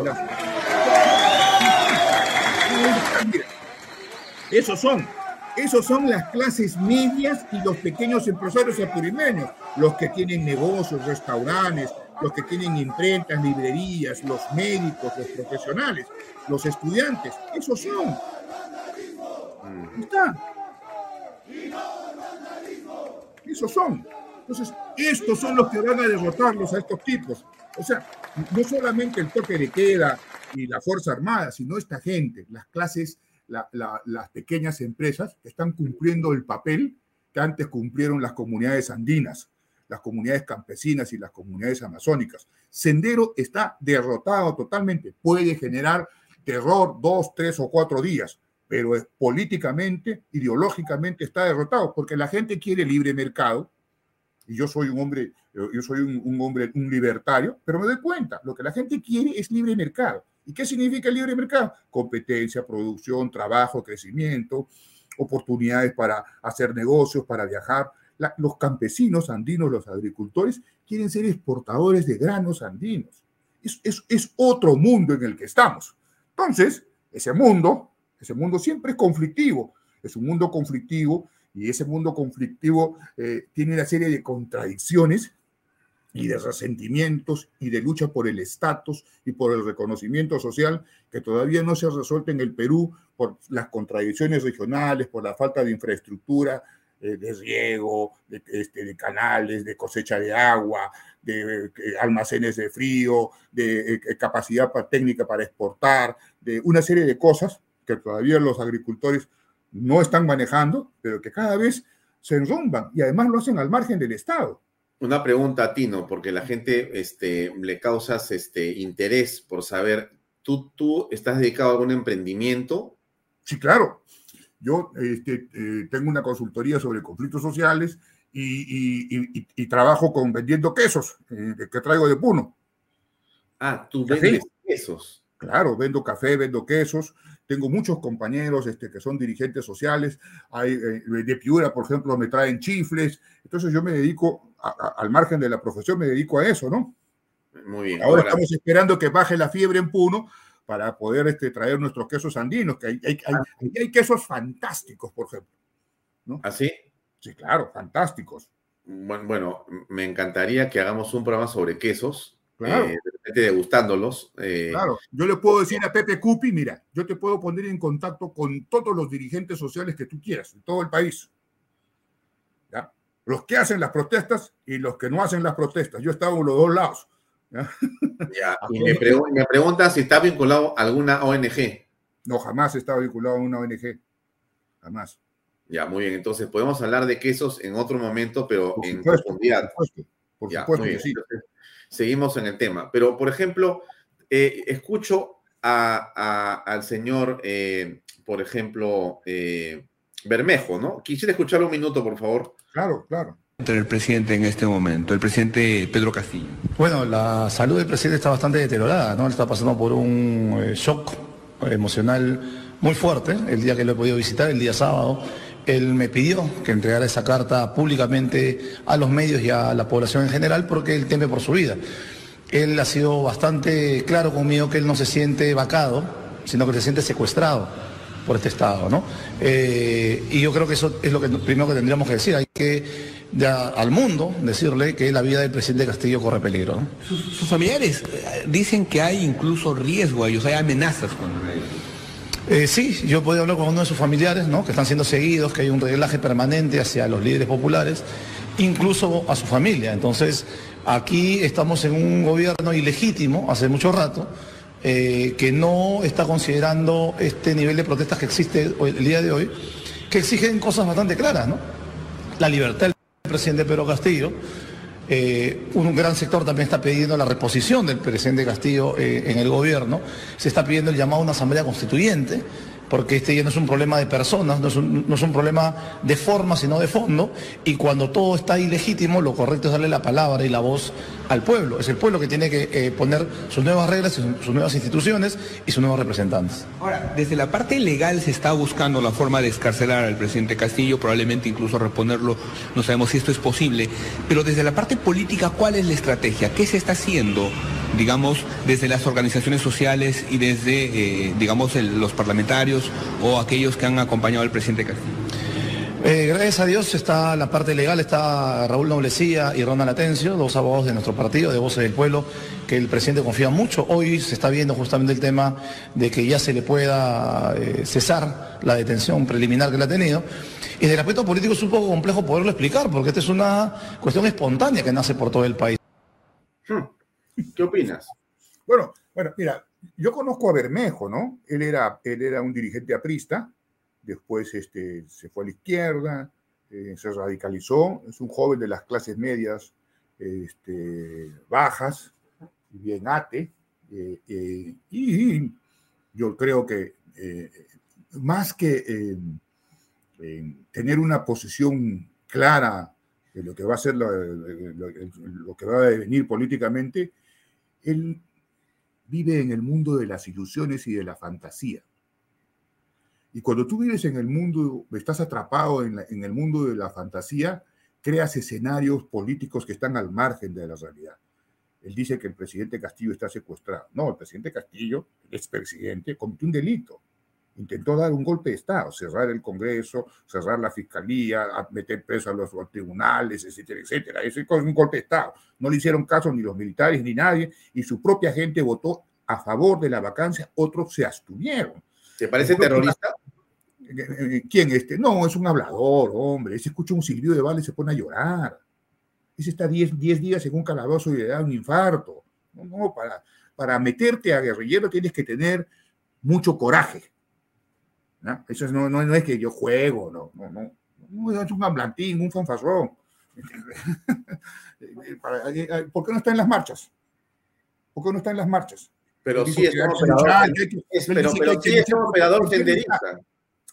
[SPEAKER 14] Esos son esos son las clases medias y los pequeños empresarios apurimeños, los que tienen negocios, restaurantes, los que tienen imprentas, librerías, los médicos, los profesionales, los estudiantes. Esos son. Están. Esos son. Entonces, estos son los que van a derrotarlos a estos tipos. O sea, no solamente el toque de queda y la Fuerza Armada, sino esta gente, las clases las pequeñas empresas que están cumpliendo el papel que antes cumplieron las comunidades andinas, las comunidades campesinas y las comunidades amazónicas. Sendero está derrotado totalmente. Puede generar terror dos, tres o cuatro días, pero políticamente, ideológicamente está derrotado porque la gente quiere libre mercado. Y yo soy un hombre, yo soy un hombre, un libertario, pero me doy cuenta, lo que la gente quiere es libre mercado. ¿Y qué significa el libre mercado? Competencia, producción, trabajo, crecimiento, oportunidades para hacer negocios, para viajar. los campesinos andinos, los agricultores, quieren ser exportadores de granos andinos. Es, es, otro mundo en el que estamos. Entonces, ese mundo, ese mundo siempre es conflictivo. Es un mundo conflictivo y ese mundo conflictivo eh, tiene una serie de contradicciones y de resentimientos y de lucha por el estatus y por el reconocimiento social que todavía no se ha resuelto en el Perú por las contradicciones regionales, por la falta de infraestructura eh, de riego, de, este, de, canales, de cosecha de agua, de, almacenes de frío, de, eh, capacidad técnica para exportar, de una serie de cosas que todavía los agricultores no están manejando, pero que cada vez se enrumban y además lo hacen al margen del Estado.
[SPEAKER 2] Una pregunta a Tino, porque la gente este, le causas este, interés por saber, ¿tú, ¿tú estás dedicado a algún emprendimiento?
[SPEAKER 14] Sí, claro. Yo este, eh, tengo una consultoría sobre conflictos sociales y, trabajo con vendiendo quesos eh, que traigo de Puno.
[SPEAKER 2] Ah, tú vendes quesos.
[SPEAKER 14] Claro, vendo café, vendo quesos. Tengo muchos compañeros este, que son dirigentes sociales. Hay, eh, de Piura, por ejemplo, me traen chifles. Entonces yo me dedico al margen de la profesión me dedico a eso, ¿no?
[SPEAKER 2] Muy bien.
[SPEAKER 14] Ahora, estamos esperando que baje la fiebre en Puno para poder este, traer nuestros quesos andinos, que hay, hay, hay, ah. quesos fantásticos, por ejemplo. ¿no?
[SPEAKER 2] ¿Así?
[SPEAKER 14] ¿Ah, sí, claro, fantásticos.
[SPEAKER 2] Bueno, bueno, me encantaría que hagamos un programa sobre quesos, claro. Eh, degustándolos. Eh.
[SPEAKER 14] Claro, yo le puedo decir a Pepe Cupi, mira, yo te puedo poner en contacto con todos los dirigentes sociales que tú quieras, en todo el país los que hacen las protestas y los que no hacen las protestas. Yo he estado en los dos lados.
[SPEAKER 2] Ya, y me, pregu- me pregunta si está vinculado a alguna ONG.
[SPEAKER 14] No, jamás he estado vinculado a una ONG. Jamás.
[SPEAKER 2] Ya, muy bien. Entonces podemos hablar de quesos en otro momento, pero
[SPEAKER 14] Por
[SPEAKER 2] en
[SPEAKER 14] supuesto,
[SPEAKER 2] profundidad.
[SPEAKER 14] Por supuesto, por
[SPEAKER 2] Ya,
[SPEAKER 14] supuesto que sí.
[SPEAKER 2] Entonces, seguimos en el tema. Pero, por ejemplo, eh, escucho a- a- al señor, eh, por ejemplo, eh, Bermejo, ¿no? Quisiera escucharlo un minuto, por favor.
[SPEAKER 14] Claro, claro.
[SPEAKER 15] entre el presidente en este momento, el presidente Pedro Castillo?
[SPEAKER 16] Bueno, la salud del presidente está bastante deteriorada, ¿no? Está pasando por un eh, shock emocional muy fuerte. El día que lo he podido visitar, el día sábado, él me pidió que entregara esa carta públicamente a los medios y a la población en general porque él teme por su vida. Él ha sido bastante claro conmigo que él no se siente vacado, sino que se siente secuestrado por este Estado, ¿no? Eh, y yo creo que eso es lo que primero que tendríamos que decir. Hay que al mundo decirle que la vida del presidente Castillo corre peligro.
[SPEAKER 15] Sus, sus familiares eh, dicen que hay incluso riesgo a ellos, hay amenazas contra ellos.
[SPEAKER 16] Eh, sí, yo podido hablar con uno de sus familiares, ¿no? que están siendo seguidos, que hay un reglaje permanente hacia los líderes populares, incluso a su familia. Entonces, aquí estamos en un gobierno ilegítimo hace mucho rato, eh, que no está considerando este nivel de protestas que existe el día de hoy, que exigen cosas bastante claras, ¿no? La libertad del presidente Pedro Castillo, eh, un gran sector también está pidiendo la reposición del presidente Castillo eh, en el gobierno. Se está pidiendo el llamado a una asamblea constituyente, porque este ya no es un problema de personas, no es un, problema de forma, sino de fondo. Y cuando todo está ilegítimo, lo correcto es darle la palabra y la voz al pueblo. Es el pueblo que tiene que eh, poner sus nuevas reglas, sus, nuevas instituciones y sus nuevos representantes.
[SPEAKER 15] Ahora, desde la parte legal se está buscando la forma de escarcelar al presidente Castillo, probablemente incluso reponerlo, no sabemos si esto es posible, pero desde la parte política, ¿cuál es la estrategia? ¿Qué se está haciendo, digamos, desde las organizaciones sociales y desde, eh, digamos, los parlamentarios o aquellos que han acompañado al presidente Castillo?
[SPEAKER 16] Eh, gracias a Dios está la parte legal, está Raúl Noblecía y Ronald Atencio, dos abogados de nuestro partido, de Voces del Pueblo, que el presidente confía mucho. Hoy se está viendo justamente el tema de que ya se le pueda eh, cesar la detención preliminar que le ha tenido. Y desde el aspecto político es un poco complejo poderlo explicar, porque esta es una cuestión espontánea que nace por todo el país.
[SPEAKER 2] ¿Qué opinas?
[SPEAKER 14] Bueno, bueno, mira, yo conozco a Bermejo, ¿no? Él era, él era un dirigente aprista, después este, se fue a la izquierda, eh, se radicalizó, es un joven de las clases medias este, bajas, bien ate, eh, eh, y yo creo que más que tener una posición clara de lo que va a ser lo, que va a devenir políticamente, él vive en el mundo de las ilusiones y de la fantasía. Y cuando tú vives en el mundo, estás atrapado en, en el mundo de la fantasía, creas escenarios políticos que están al margen de la realidad. Él dice que el presidente Castillo está secuestrado. No, el presidente Castillo, el expresidente, cometió un delito. Intentó dar un golpe de Estado, cerrar el Congreso, cerrar la Fiscalía, meter preso a los tribunales, etcétera, etcétera. Eso es un golpe de Estado. No le hicieron caso ni los militares ni nadie, y su propia gente votó a favor de la vacancia, otros se abstuvieron.
[SPEAKER 2] ¿Te parece terrorista?
[SPEAKER 14] Eh, ¿Quién este? No, es un hablador, hombre. Ese escucha un silbido de bala y se pone a llorar. Ese está 10 10 días en un calabozo y le da un infarto. No, no, para, para meterte a guerrillero tienes que tener mucho coraje. ¿No? Eso es- no, no, no es que yo juego, no, no, no. No, es un hablantín, un fanfarrón. Para- eh, ¿Por qué no está en las marchas? ¿Por qué no está en las marchas?
[SPEAKER 2] Pero sí es un operador, pero, sí es un operador senderista.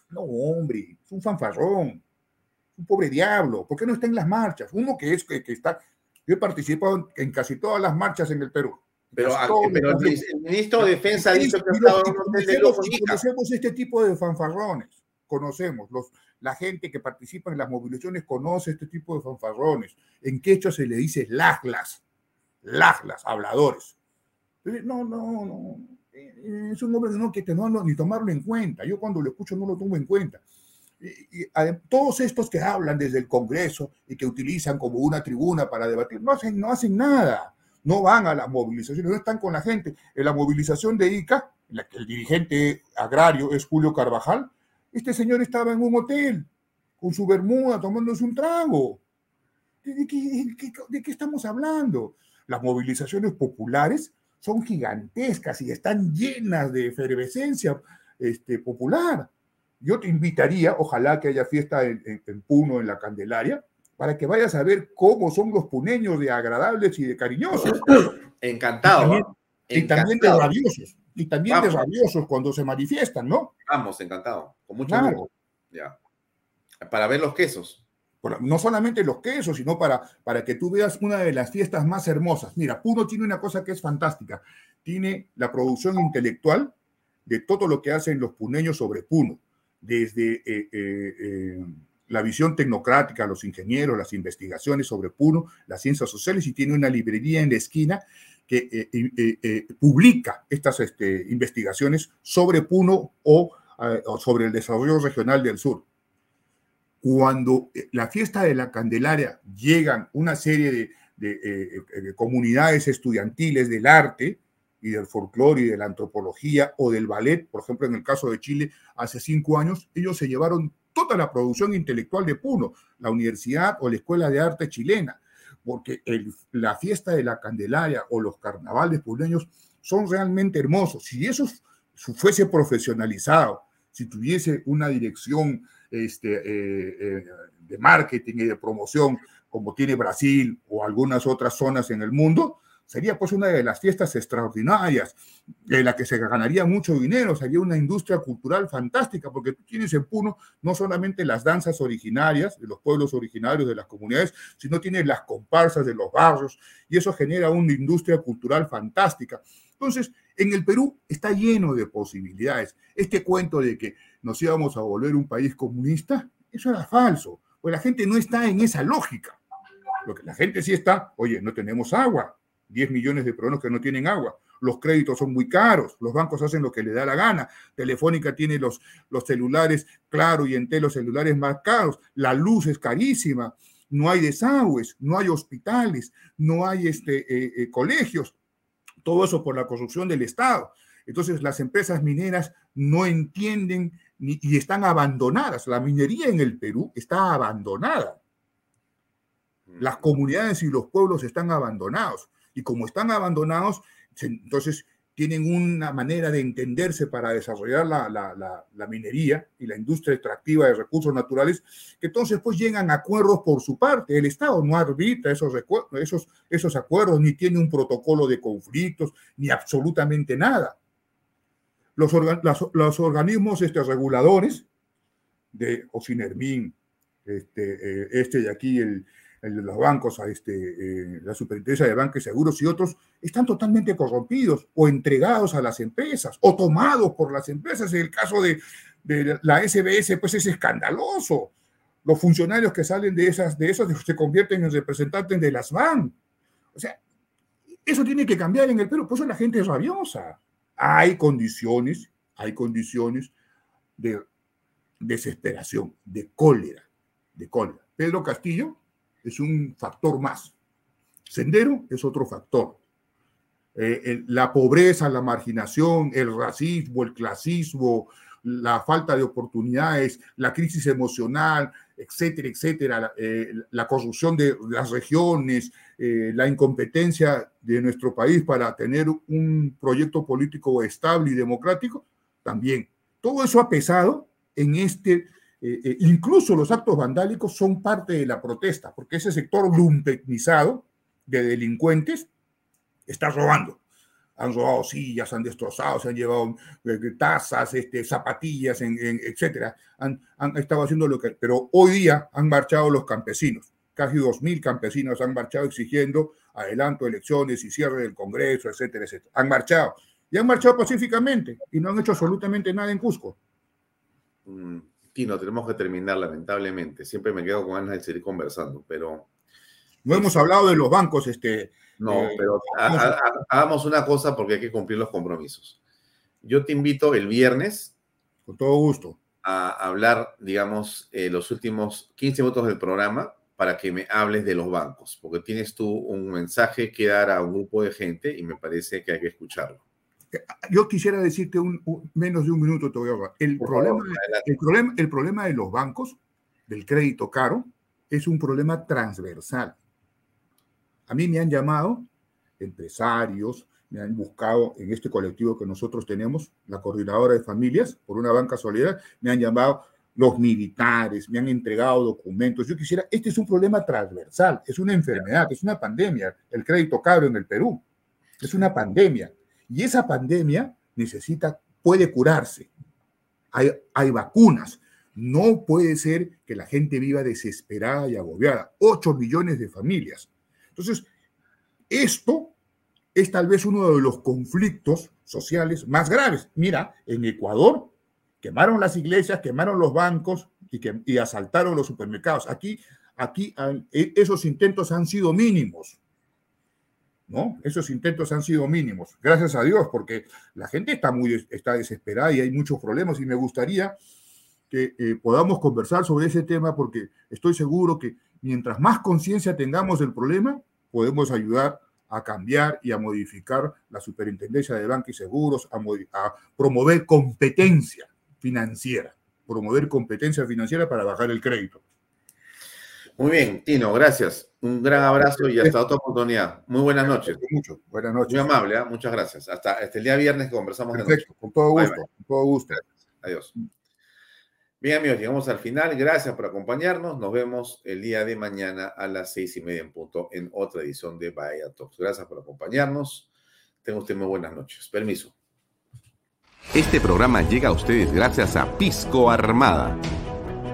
[SPEAKER 14] No, hombre, es un fanfarrón, un pobre diablo. ¿Por qué no está en las marchas? Uno que es que, que está. Yo he participado en casi todas las marchas en el Perú.
[SPEAKER 2] Pero, a- el, el ministro de Defensa ha dicho que estaba en un hotel de
[SPEAKER 14] conocemos, este tipo de fanfarrones, conocemos, los, la gente que participa en las movilizaciones conoce este tipo de fanfarrones. En quechua se le dice lajlas, lajlas, habladores. No, no, no. eh, Es un hombre que no que no, ni tomarlo en cuenta. Yo cuando lo escucho no lo tomo en cuenta. Y, y, adem- todos estos que hablan desde el Congreso y que utilizan como una tribuna para debatir, no hacen, no hacen nada. No van a las movilizaciones, no están con la gente. En la movilización de ICA, en la que el dirigente agrario es Julio Carvajal, este señor estaba en un hotel con su bermuda tomándose un trago. ¿De qué, estamos hablando? Las movilizaciones populares son gigantescas y están llenas de efervescencia este, popular. Yo te invitaría, ojalá que haya fiesta en, Puno, en la Candelaria, para que vayas a ver cómo son los puneños de agradables y de cariñosos.
[SPEAKER 2] Encantado.
[SPEAKER 14] Y también, de rabiosos. Y también de rabiosos cuando se manifiestan, ¿no?
[SPEAKER 2] Vamos, encantado. Con mucho gusto. Ya. Para ver los quesos.
[SPEAKER 14] No solamente los quesos, sino para, para que tú veas una de las fiestas más hermosas. Mira, Puno tiene una cosa que es fantástica. Tiene la producción intelectual de todo lo que hacen los puneños sobre Puno desde eh, eh, eh, la visión tecnocrática, los ingenieros, las investigaciones sobre Puno, las ciencias sociales, y tiene una librería en la esquina que publica estas este, investigaciones sobre Puno o, sobre el desarrollo regional del sur. Cuando la fiesta de la Candelaria llegan una serie de comunidades estudiantiles del arte, y del folclore y de la antropología o del ballet, por ejemplo, en el caso de Chile, hace cinco años, ellos se llevaron toda la producción intelectual de Puno, la universidad o la escuela de arte chilena, porque la fiesta de la Candelaria o los carnavales puneños son realmente hermosos. Si eso fuese profesionalizado, si tuviese una dirección este, eh, eh, de marketing y de promoción como tiene Brasil o algunas otras zonas en el mundo, sería pues una de las fiestas extraordinarias, de la que se ganaría mucho dinero, sería una industria cultural fantástica, porque tú tienes en Puno no solamente las danzas originarias de los pueblos originarios de las comunidades, sino tienes las comparsas de los barrios, y eso genera una industria cultural fantástica. Entonces, en el Perú está lleno de posibilidades. Este cuento de que nos íbamos a volver un país comunista, eso era falso, pues la gente no está en esa lógica. Lo que la gente sí está, oye, no tenemos agua, 10 millones de peruanos que no tienen agua. Los créditos son muy caros, los bancos hacen lo que le da la gana. Telefónica tiene los, los celulares, claro, y Entel los celulares más caros. La luz es carísima, no hay desagües, no hay hospitales, no hay este, eh, eh, colegios. Todo eso por la construcción del Estado. Entonces las empresas mineras no entienden y están abandonadas. La minería en el Perú está abandonada. Las comunidades y los pueblos están abandonados y como están abandonados, entonces tienen una manera de entenderse para desarrollar la, minería y la industria extractiva de recursos naturales, que entonces pues llegan a acuerdos por su parte. El Estado no arbitra esos, acuerdos, ni tiene un protocolo de conflictos, ni absolutamente nada. Los, organismos este, reguladores de Ocinermin, este, eh, este de aquí, el, el de los bancos, a este, eh, la superintendencia de bancos y seguros y otros, están totalmente corrompidos o entregados a las empresas o tomados por las empresas. En el caso de, la SBS, pues es escandaloso. Los funcionarios que salen de esas, de esas se convierten en representantes de las BAN. O sea, eso tiene que cambiar en el Perú, por eso la gente es rabiosa. Hay condiciones, hay condiciones de desesperación, de cólera, de cólera. Pedro Castillo es un factor más. Sendero es otro factor. Eh, la pobreza, la marginación, el racismo, el clasismo, la falta de oportunidades, la crisis emocional, etcétera, etcétera, eh, la corrupción de las regiones, eh, la incompetencia de nuestro país para tener un proyecto político estable y democrático, también. Todo eso ha pesado en este eh, eh, incluso los actos vandálicos son parte de la protesta, porque ese sector lumpenizado de delincuentes está robando. Han robado sillas, han destrozado, se han llevado eh, tazas, este, zapatillas, en. Han, han, estado haciendo lo que. Pero hoy día han marchado los campesinos. Casi 2.000 campesinos han marchado exigiendo adelanto de elecciones y cierre del Congreso, etcétera, etcétera. Han marchado. Y han marchado pacíficamente y no han hecho absolutamente nada en Cusco.
[SPEAKER 2] Mm. Tino, tenemos que terminar, lamentablemente. Siempre me quedo con ganas de seguir conversando, pero.
[SPEAKER 14] No hemos hablado de los bancos, este.
[SPEAKER 2] No, eh, pero hagamos una cosa porque hay que cumplir los compromisos. Yo te invito el viernes.
[SPEAKER 14] Con todo gusto.
[SPEAKER 2] A hablar, digamos, eh, los últimos 15 minutos del programa para que me hables de los bancos, porque tienes tú un mensaje que dar a un grupo de gente y me parece que hay que escucharlo
[SPEAKER 14] yo quisiera decirte un, menos de un minuto, te voy a hablar. El problema, el, problema, el problema de los bancos, del crédito caro, es un problema transversal. A mí me han llamado empresarios, me han buscado en este colectivo que nosotros tenemos, la coordinadora de familias, por una banca solidaria, me han llamado los militares, me han entregado documentos. Yo quisiera, este es un problema transversal, es una enfermedad, es una pandemia, el crédito cabro en el Perú, es una pandemia. Y esa pandemia necesita, puede curarse. Hay, hay vacunas. No puede ser que la gente viva desesperada y agobiada. 8 millones de familias. Entonces, esto es tal vez uno de los conflictos sociales más graves. Mira, en Ecuador quemaron las iglesias, quemaron los bancos y, y asaltaron los supermercados. Aquí, aquí e, esos intentos han sido mínimos. ¿No? Esos intentos han sido mínimos, gracias a Dios, porque la gente está muy está desesperada y hay muchos problemas y me gustaría que eh, podamos conversar sobre ese tema porque estoy seguro que mientras más conciencia tengamos del problema, podemos ayudar a cambiar y a modificar la superintendencia de bancos y seguros, a, a, promover competencia financiera, promover competencia financiera para bajar el crédito.
[SPEAKER 17] Muy bien, Tino, gracias. Un gran abrazo y hasta otra oportunidad. Muy buenas noches.
[SPEAKER 14] Mucho. Buenas noches.
[SPEAKER 17] Muy amable, ¿eh? muchas gracias. Hasta, el día viernes que conversamos
[SPEAKER 14] Perfecto, con todo gusto, con todo gusto.
[SPEAKER 17] Adiós. Bien, amigos, llegamos al final. Gracias por acompañarnos. Nos vemos el día de mañana a las seis y media en punto en otra edición de Bahía Talks. Gracias por acompañarnos. Tenga usted muy buenas noches. Permiso.
[SPEAKER 2] Este programa llega a ustedes gracias a Pisco Armada.